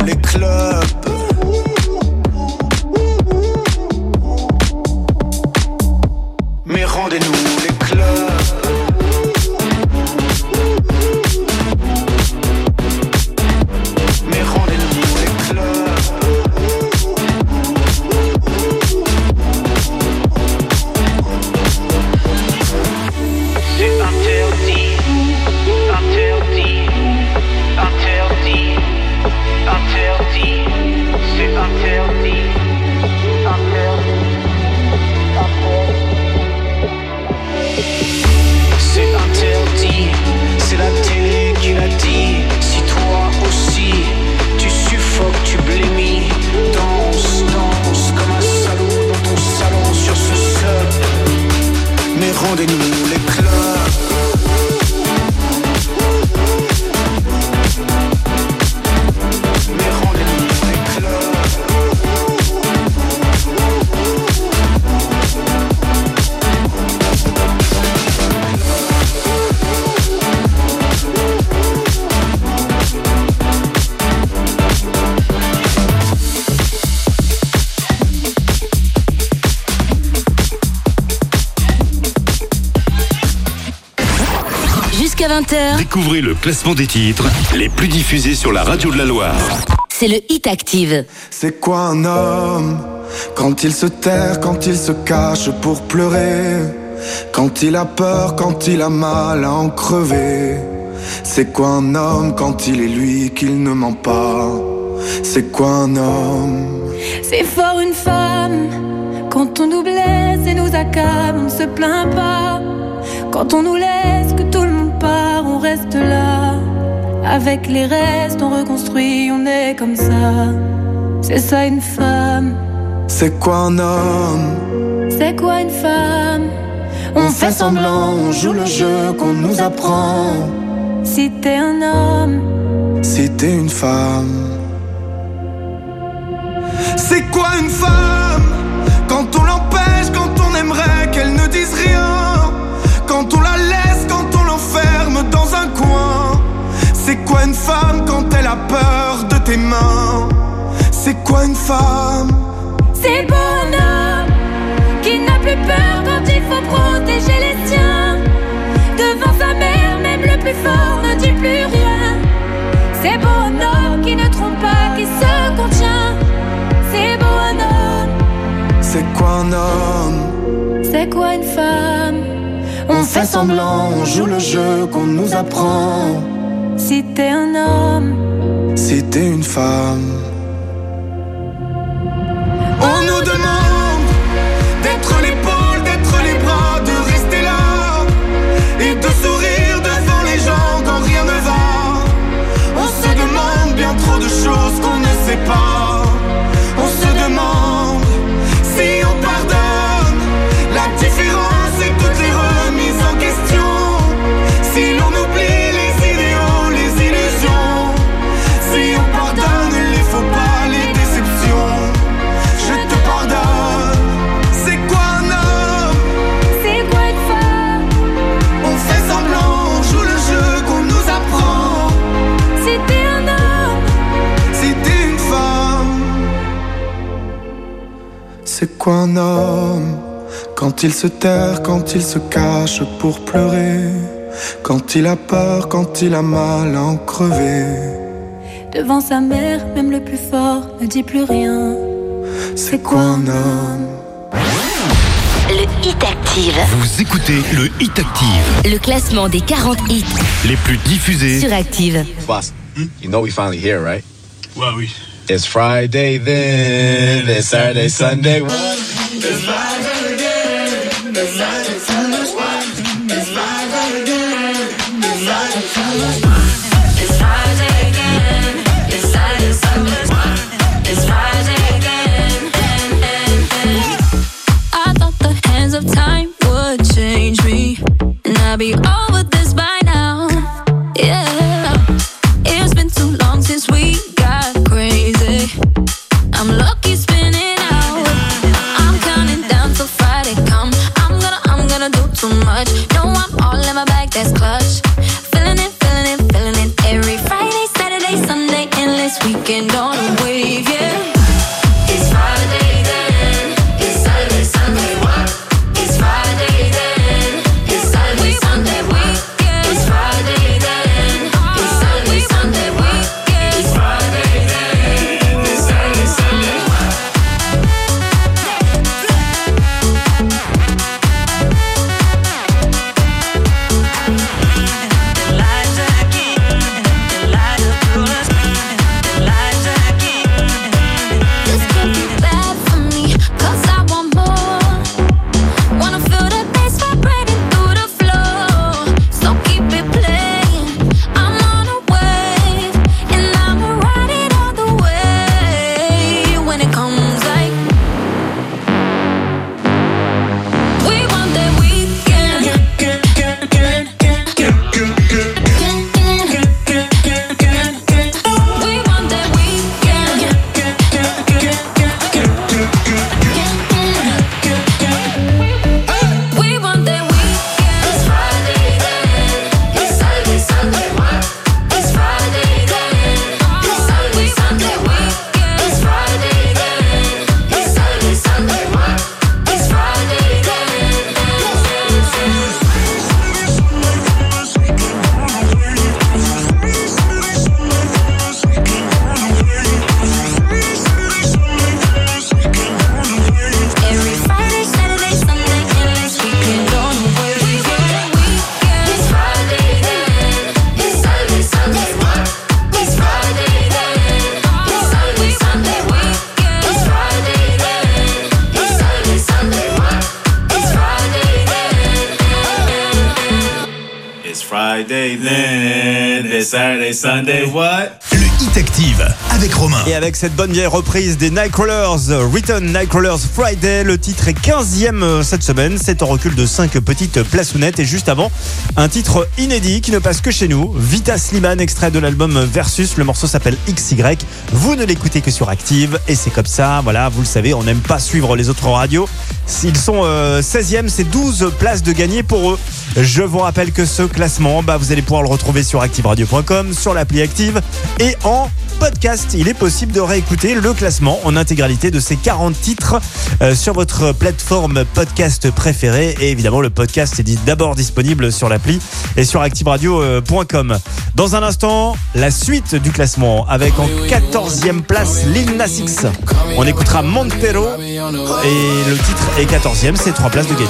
Découvrez le classement des titres les plus diffusés sur la radio de la Loire. c'est le Hit Active. C'est quoi un homme quand il se terre, quand il se cache pour pleurer, quand il a peur, quand il a mal à en crever? C'est quoi un homme quand il est lui qu'il ne ment pas? C'est quoi un homme? C'est fort une femme quand on nous blesse et nous accable, on ne se plaint pas. Quand on nous laisse, reste là. Avec les restes, on reconstruit, on est comme ça. C'est ça une femme. C'est quoi un homme? C'est quoi une femme? On, fait semblant, on joue le jeu qu'on nous apprend. Si t'es un homme, si t'es une femme. Tes mains C'est quoi une femme? C'est bon homme qui n'a plus peur quand il faut protéger les siens. Devant sa mère, même le plus fort ne dit plus rien. C'est bon homme qui ne trompe pas, qui se contient. C'est bon homme. C'est quoi un homme? C'est quoi une femme? On fait semblant, on joue le jeu qu'on nous apprend. Si t'es un homme, si une femme. On nous demande d'être l'épaule, d'être les bras, de rester là et de sourire devant les gens quand rien ne va. On se demande bien trop de choses qu'on ne sait pas. Quoi un homme Quand il se terre, quand il se cache pour pleurer, quand il a peur, quand il a mal à en crever. devant sa mère, même le plus fort ne dit plus rien. C'est quoi un homme Le Hit Active. Vous écoutez le Hit Active, Le classement des 40 hits les plus diffusés. sur Active. Boss, you know we finally here, right? Ouais, oui. It's Friday then, it's Saturday, Sunday. It's Friday again. It's Saturday, Sunday. It's Friday again. I thought the hands cette bonne vieille reprise des Nightcrawlers, Return Nightcrawlers Friday, le titre est 15e euh, cette semaine. C'est en recul de 5 petites plaçounettes. Et juste avant, un titre inédit qui ne passe que chez nous. Vita Sliman, extrait de l'album Versus. Le morceau s'appelle XY. Vous ne l'écoutez que sur Active. Et c'est comme ça, voilà, vous le savez, on n'aime pas suivre les autres radios. S'ils sont 16e, euh, c'est 12 places de gagner pour eux. Je vous rappelle que ce classement, bah, vous allez pouvoir le retrouver sur activeradio.com, sur l'appli Active et en Il est possible de réécouter le classement en intégralité de ces 40 titres euh, sur votre plateforme podcast préférée. Et évidemment, le podcast est d'abord disponible sur l'appli et sur activeradio.com. Dans un instant, la suite du classement avec en 14e place Lil Nas. On écoutera Montero et le titre est 14e, c'est 3 places de place.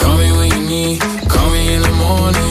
me. Call me in the morning,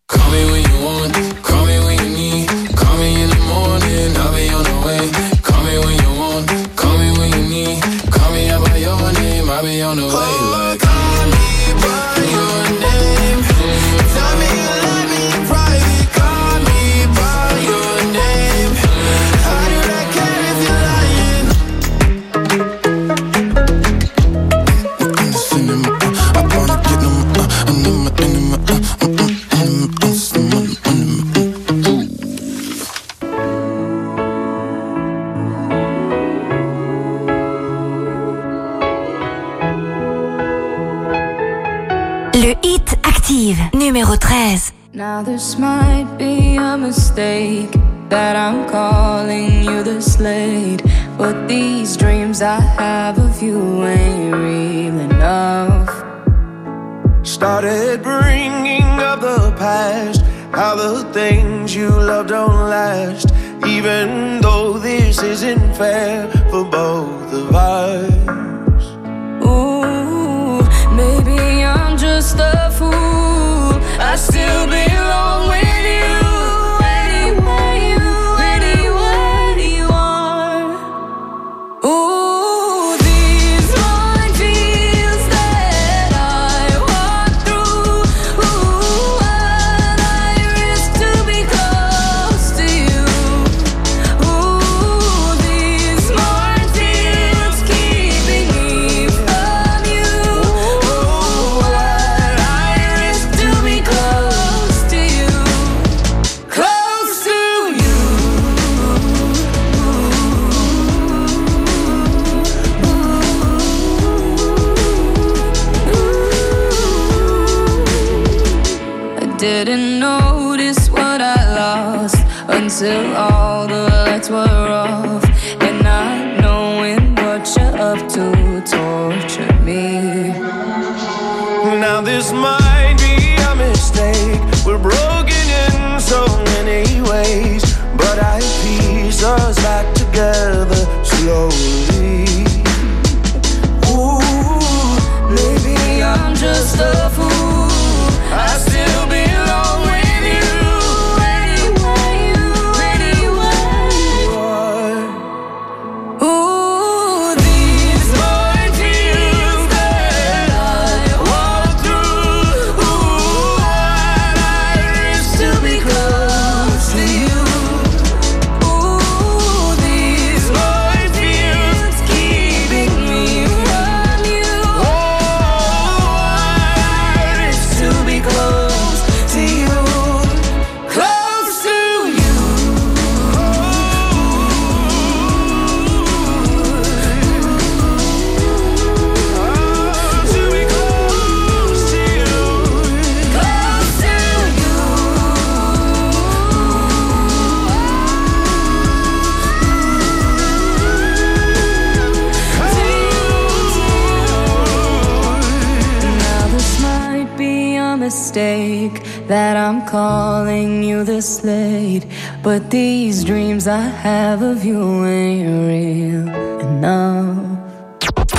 But these dreams I have of you ain't real enough.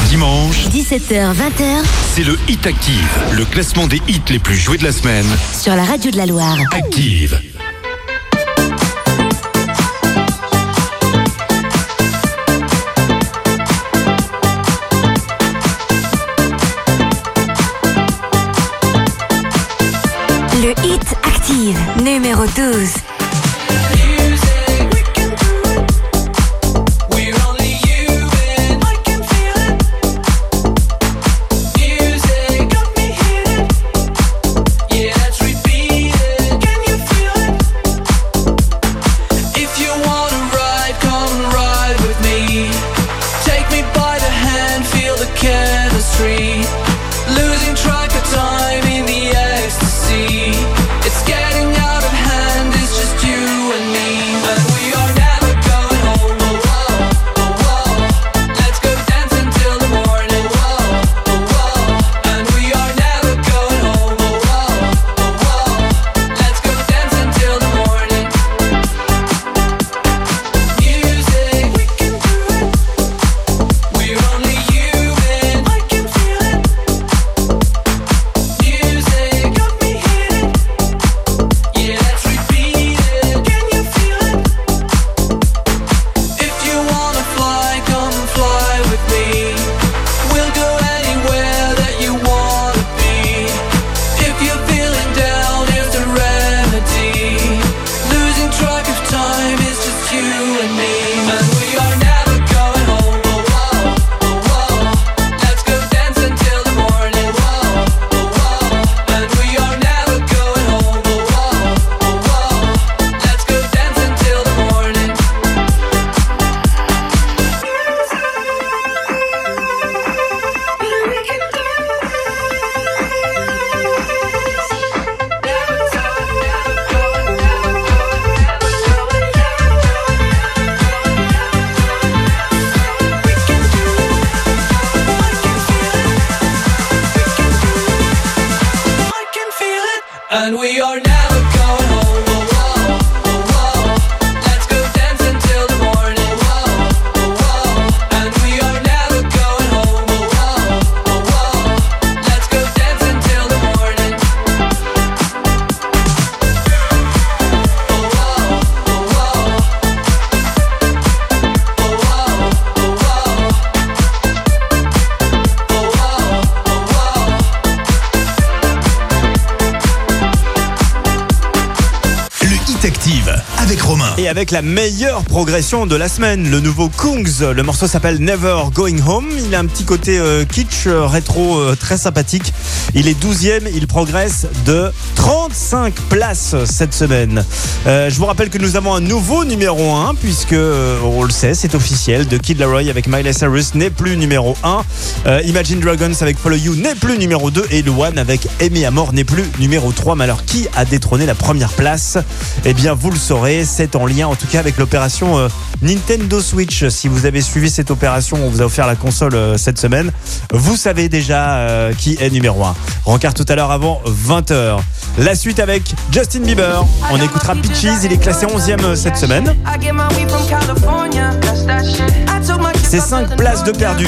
Dimanche, 17h, 20h, c'est le Hit Active, le classement des hits les plus joués de la semaine. sur la radio de la Loire. Active. Active Et avec la meilleure progression de la semaine, le nouveau Kungs. Le morceau s'appelle Never Going Home. Il a un petit côté euh, kitsch, euh, rétro, euh, très sympathique. Il est 12e, il progresse de 35 places cette semaine. Je vous rappelle que nous avons un nouveau numéro 1, puisque, on le sait, c'est officiel. De Kid Laroi avec Miley Cyrus n'est plus numéro 1. Euh, Imagine Dragons avec Follow You n'est plus numéro 2. Et Luan avec Aimé Amor n'est plus numéro 3. Mais alors, qui a détrôné la première place? Eh bien, vous le saurez. C'est en lien, en tout cas, avec l'opération euh, Nintendo Switch. Si vous avez suivi cette opération, on vous a offert la console euh, cette semaine. Vous savez déjà euh, qui est numéro 1. Rencard tout à l'heure avant 20h. La suite avec Justin Bieber. On écoutera Peaches. Il est classé 11e cette semaine. C'est 5 places de perdu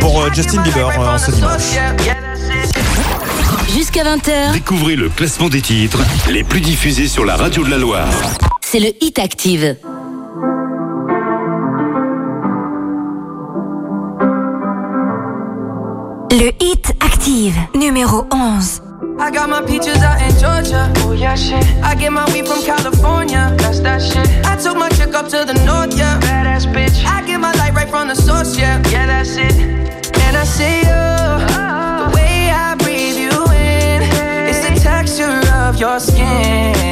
pour euh, Justin Bieber euh, en ce dimanche. Jusqu'à 20h, Découvrez le classement des titres les plus diffusés sur la radio de la Loire. C'est le hit active. Le hit active, numéro 11. I got my peaches out in Georgia. Oh yeah, shit. I get my weed from California. That's that shit. I took my chick up to the north, yeah. Badass bitch. I get my light right from the source, yeah. Yeah, that's it. And I see you. The way I breathe you in. It's the texture of your skin.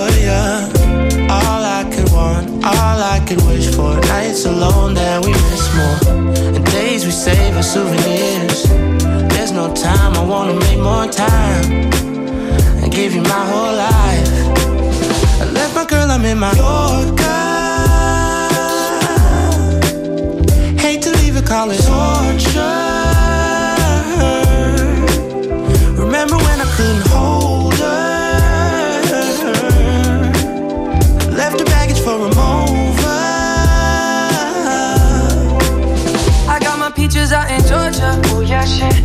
could wish for nights alone that we miss more, and days we save as souvenirs. There's no time, I wanna make more time and give you my whole life. I left my girl, I'm in my Yorker. Hate to leave it, college torture. Remember when I couldn't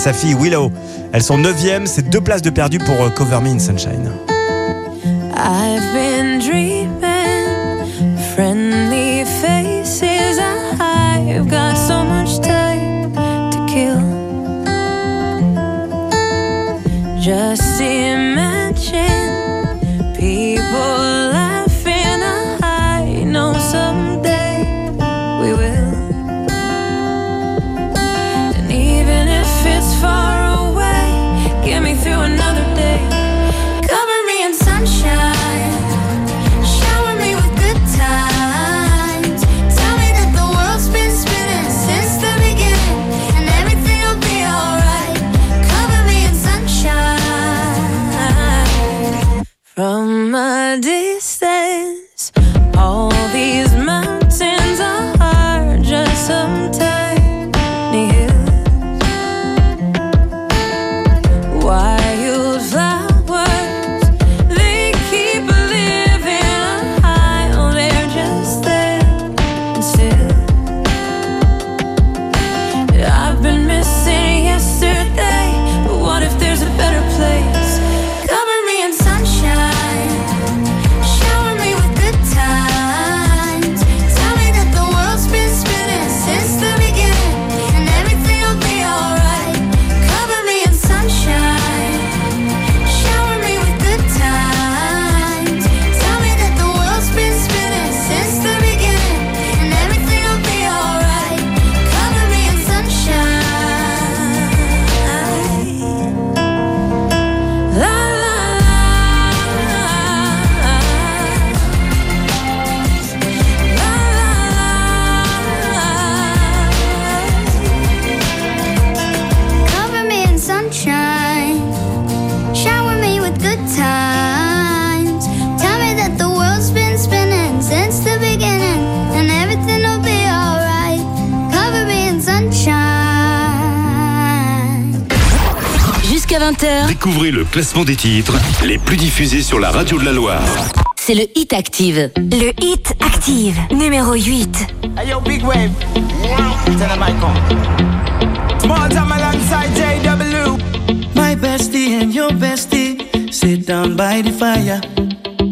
Sa fille Willow. Elles sont 9 c'est deux places de perdu pour euh, Cover Me in Sunshine. Classement des titres les plus diffusés sur la radio de la Loire. c'est le Hit Active. Le Hit Active, numéro 8. Hey yo, big wave. I. Small time alongside JW. My bestie and your bestie sit down by the fire.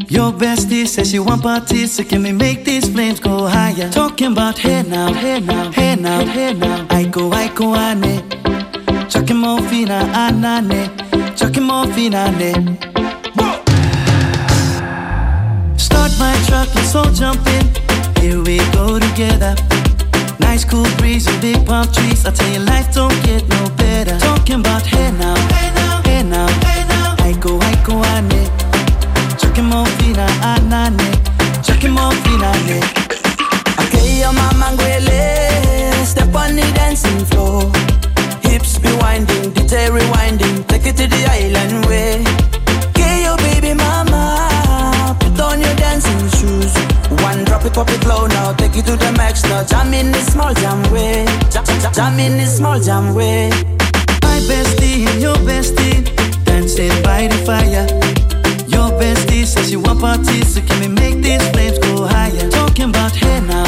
Your bestie says she want parties, so can we make these flames go higher? Talking about hey now, hey now, hey now, hey now. I go, I go, ane. Chucking more fina, anane. Chucking more fina, ane. Start my truck, let's all jump in. Here we go together. Nice cool breeze and big palm trees. I tell you, life don't get no better. Talking about hey now, hey now, hey now, hey now. I go, I go, ane. Chucking more fina, anane. Chucking more fina, ane. Okay, your mama. Step on the dancing floor. Hips be winding, DJ rewinding. Take it to the island way. Okay, your baby mama. Put on your dancing shoes. One drop it, pop it low now. Take it to the max now. Jam in the small jam way. Jam, jam, jam in the small jam way. My bestie and your bestie dancing by the fire. Your bestie says she want parties, so can we make these flames go higher? Talking about hey now,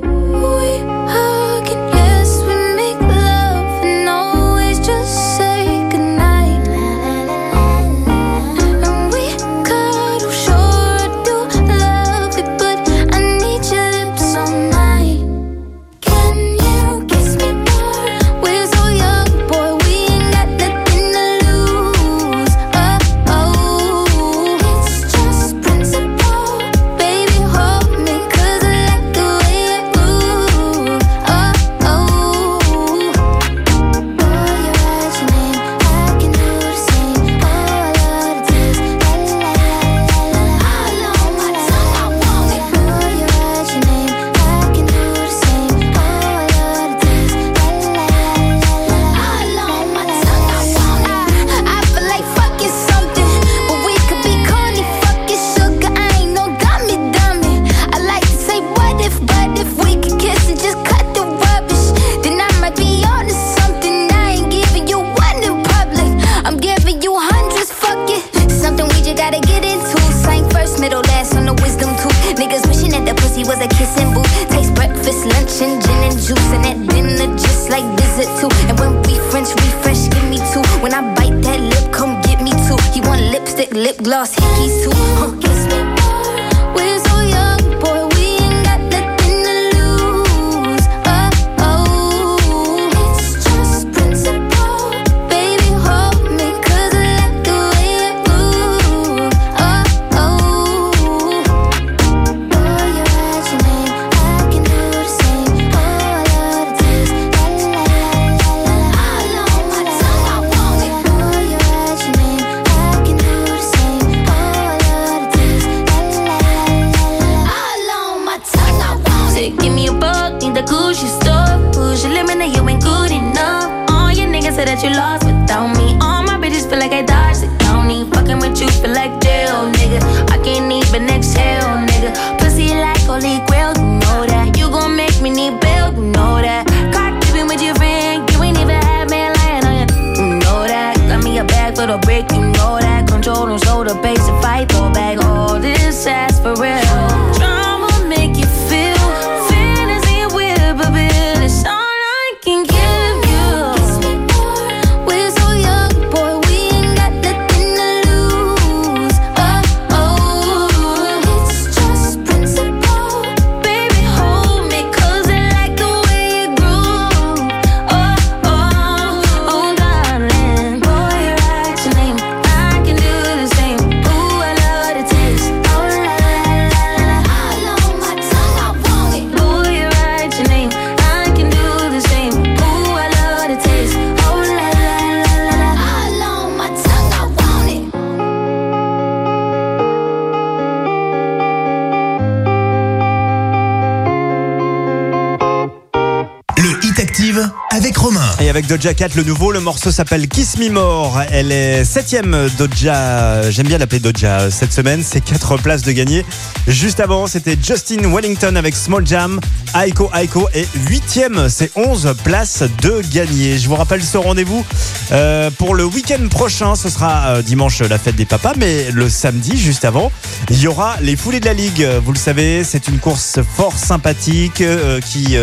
avec Doja Cat, le nouveau. Le morceau s'appelle Kiss Me More. Elle est septième Doja. J'aime bien l'appeler Doja. Euh, cette semaine, c'est quatre places de gagner. Juste avant, c'était Justin Wellington avec Small Jam. Aiko Aiko est huitième. C'est 11 places de gagner. Je vous rappelle ce rendez-vous euh, pour le week-end prochain. Ce sera euh, dimanche la fête des papas, mais le samedi, juste avant, il y aura les foulées de la ligue. Vous le savez, c'est une course fort sympathique qui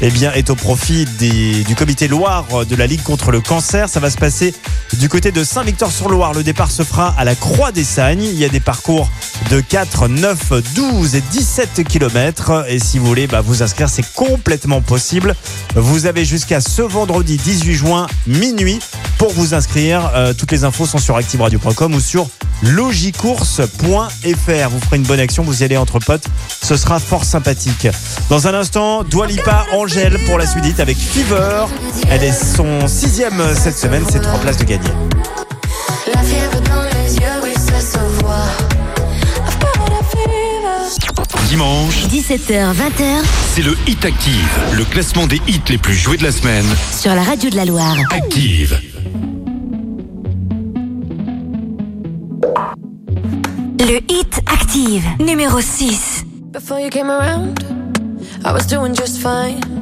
eh bien, est au profit du comité Loire euh, de la Ligue contre le cancer. Ça va se passer du côté de Saint-Victor-sur-Loire. Le départ se fera à la Croix des Sagnes. Il y a des parcours de 4, 9, 12 et 17 km. Et si vous voulez bah, vous inscrire, c'est complètement possible. Vous avez jusqu'à ce vendredi 18 juin minuit pour vous inscrire. Euh, toutes les infos sont sur activeradio.com ou sur logicourse.fr. Vous ferez une bonne action, vous y allez entre potes, ce sera fort sympathique. Dans un instant, Dwalipa Angèle pour la suite avec Fever. Elle est son sixième cette semaine, c'est trois places de gagner. Dimanche, 17h20, c'est le Hit Active, le classement des hits les plus joués de la semaine. Sur la radio de la Loire. Active. Le Hit Active, numéro 6. Before you came around, I was doing just fine.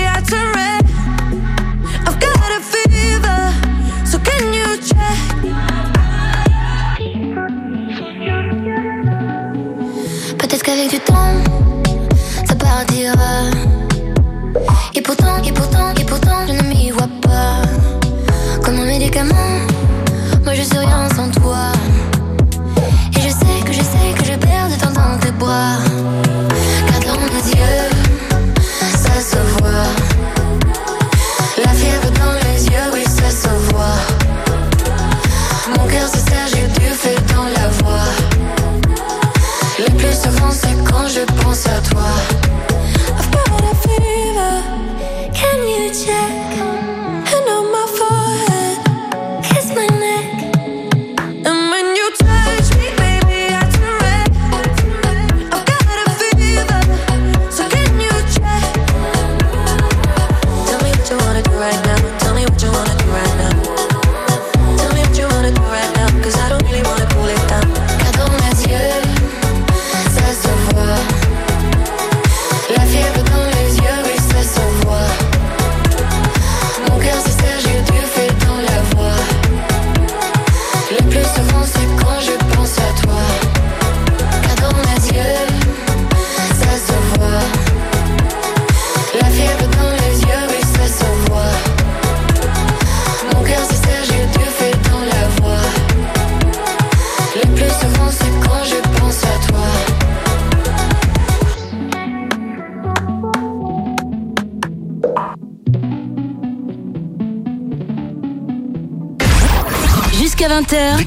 du temps, ça partira. Et pourtant, et pourtant, et pourtant, je ne m'y vois pas. Comme un médicament, moi je suis rien sans toi. Et je sais que je sais que je perds de temps dans tes bras.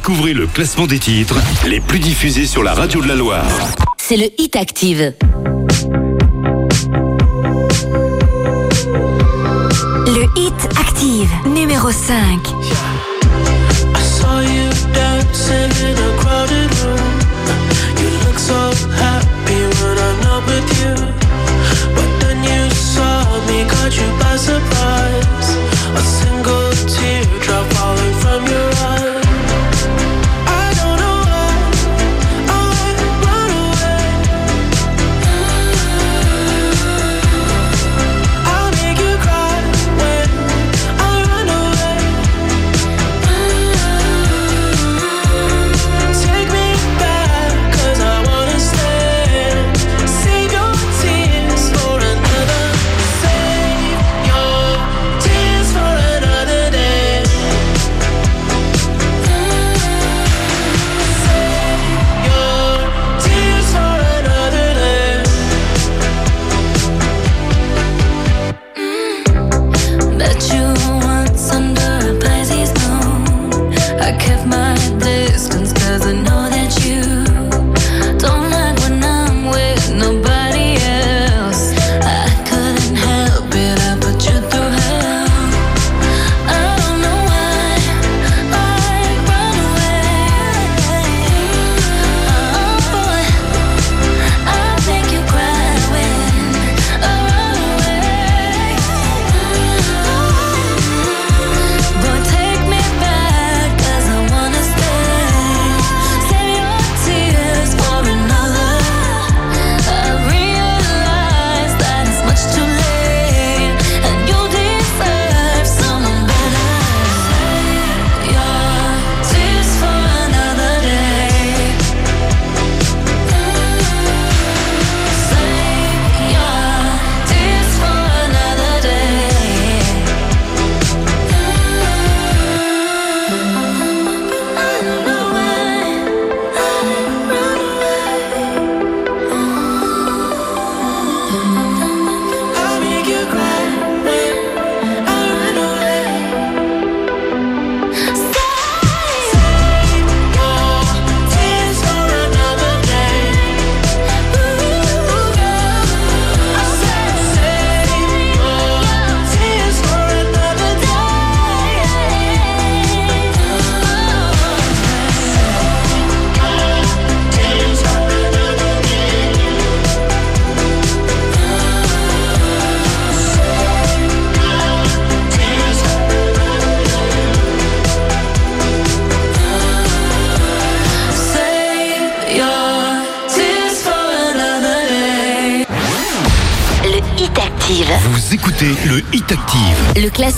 Découvrez le classement des titres les plus diffusés sur la radio de la Loire. C'est le Hit Active. Le Hit Active, numéro 5.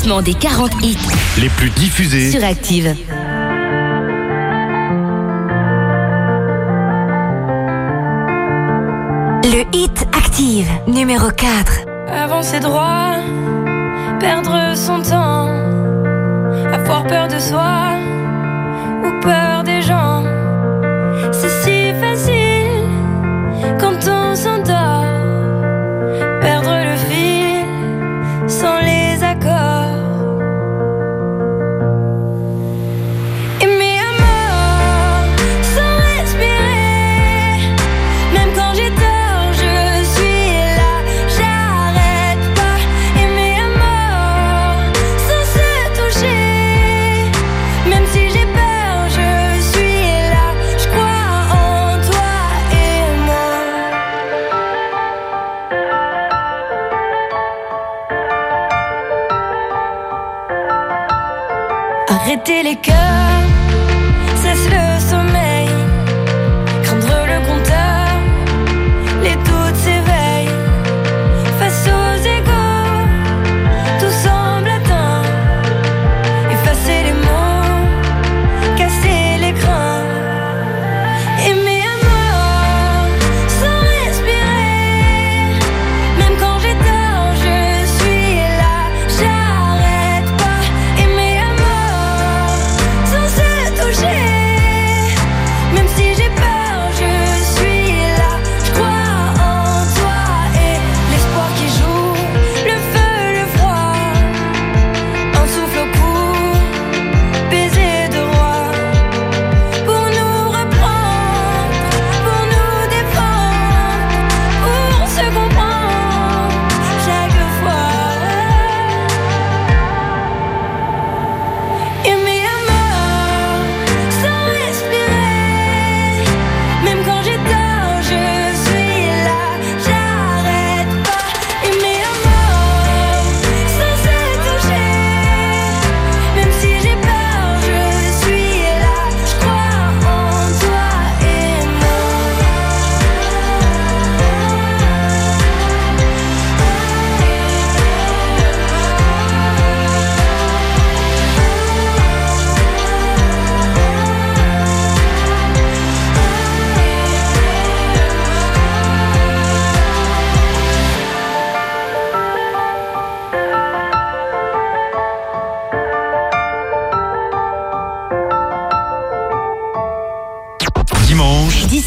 des 40 hits les plus diffusés sur Active. Le hit Active, numéro 4. Avancer droit, perdre son temps, avoir peur de soi. écouter les cœurs.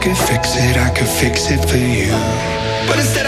could fix it, I could fix it for you. But instead,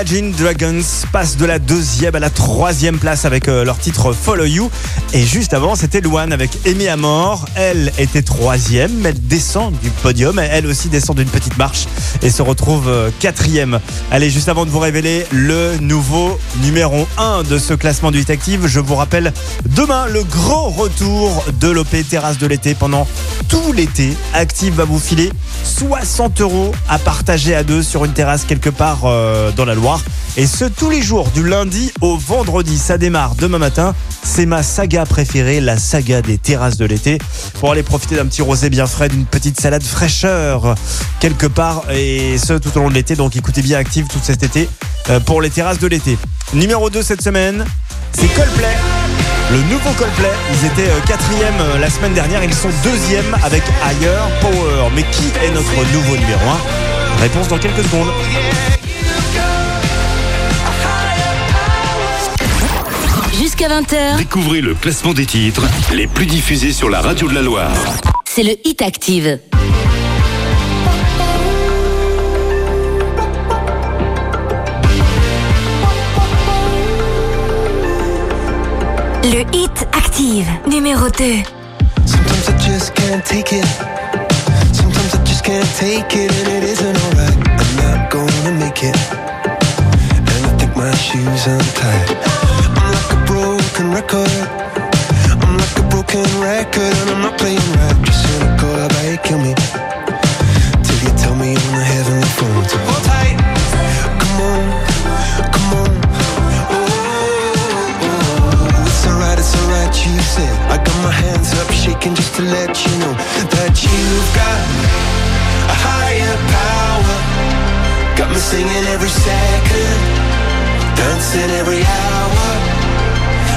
Imagine Dragons passent de la deuxième à la troisième place avec euh, leur titre Follow You. Et juste avant, c'était Luan avec Amy Amor. Elle était troisième, mais elle descend du podium. Elle aussi descend d'une petite marche et se retrouve euh, quatrième. Allez, juste avant de vous révéler le nouveau numéro 1 de ce classement du Hit Active, je vous rappelle demain le grand retour de l'OP Terrasse de l'été pendant tout l'été. Active va vous filer 60 euros à partager à deux sur une terrasse quelque part euh, dans la Loire. Et ce, tous les jours, du lundi au vendredi. Ça démarre demain matin. C'est ma saga préférée, la saga des terrasses de l'été. Pour aller profiter d'un petit rosé bien frais, d'une petite salade fraîcheur quelque part. Et ce, tout au long de l'été. Donc écoutez bien Active tout cet été euh, pour les terrasses de l'été. Numéro 2 cette semaine, c'est Coldplay. Le nouveau Coldplay, ils étaient euh, quatrième euh, la semaine dernière, ils sont deuxième avec Higher Power. Mais qui est notre nouveau numéro 1 Réponse dans quelques secondes. Jusqu'à 20h, Découvrez le classement des titres les plus diffusés sur la radio de la Loire. c'est le Hit Active. Le Hit Active, numéro 2. Sometimes I just can't take it. Sometimes I just can't take it, and it isn't alright. I'm not gonna make it. And I think my shoes untied. I'm like a broken record. I'm like a broken record, and I'm not playing right. Just cynical, how about you kill me? Till you tell me on the heavenly phone to hold tight. Come on, come on. Oh, it's alright, it's alright, you said. I got my hands up, shaking just to let you know that you've got a higher power. Got me singing every second, dancing every hour.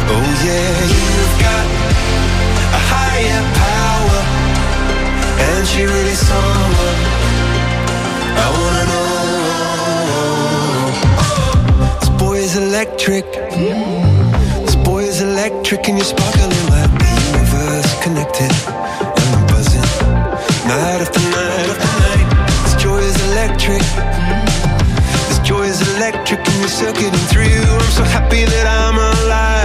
Oh yeah, you've got a higher power, and she really someone I wanna know. This boy is electric. This boy is electric, and you're sparkling like the universe connected. And I'm buzzing night after night after night. This joy is electric. This joy is electric, and you're circuiting through. I'm so happy that I'm alive.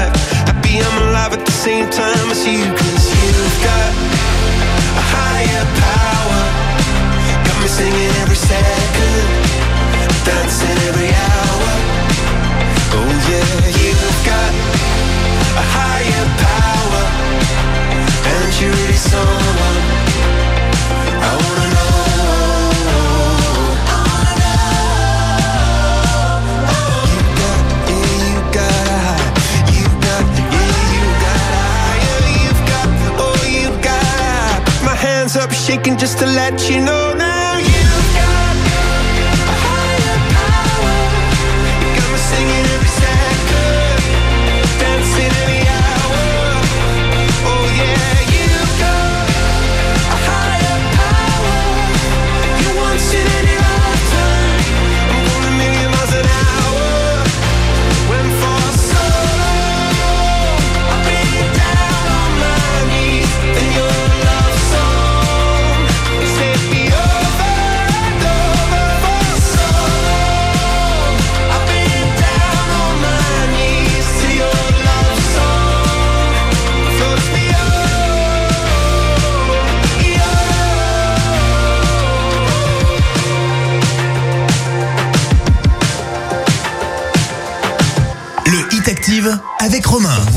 Happy I'm alive at the same time as you, cause you've got a higher power. Got me singing every second, dancing every hour. Oh yeah, you've got a higher power, and you're really someone hands up, shaking just to let you know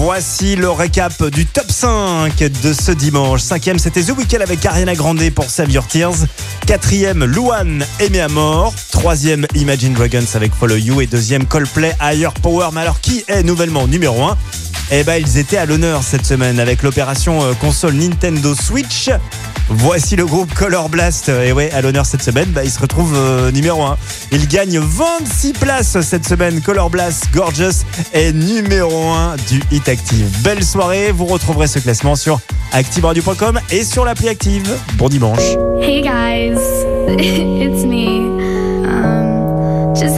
Voici le récap du top 5 de ce dimanche. Cinquième, c'était The Weeknd avec Ariana Grande pour Save Your Tears. Quatrième, Luan, Aimé à mort. Troisième, Imagine Dragons avec Follow You. Et deuxième, Coldplay, Higher Power. Mais alors, qui est nouvellement numéro 1 Eh ben, ils étaient à l'honneur cette semaine avec l'opération euh, console Nintendo Switch. Voici le groupe Color Blast. Et ouais, à l'honneur cette semaine, bah, il se retrouve euh, numéro 1. Il gagne 26 places cette semaine. Color Blast Gorgeous est numéro 1 du Hit Active. Belle soirée. Vous retrouverez ce classement sur activeradio.com et sur l'appli Active. Bon dimanche. Hey guys, it's me. Um, just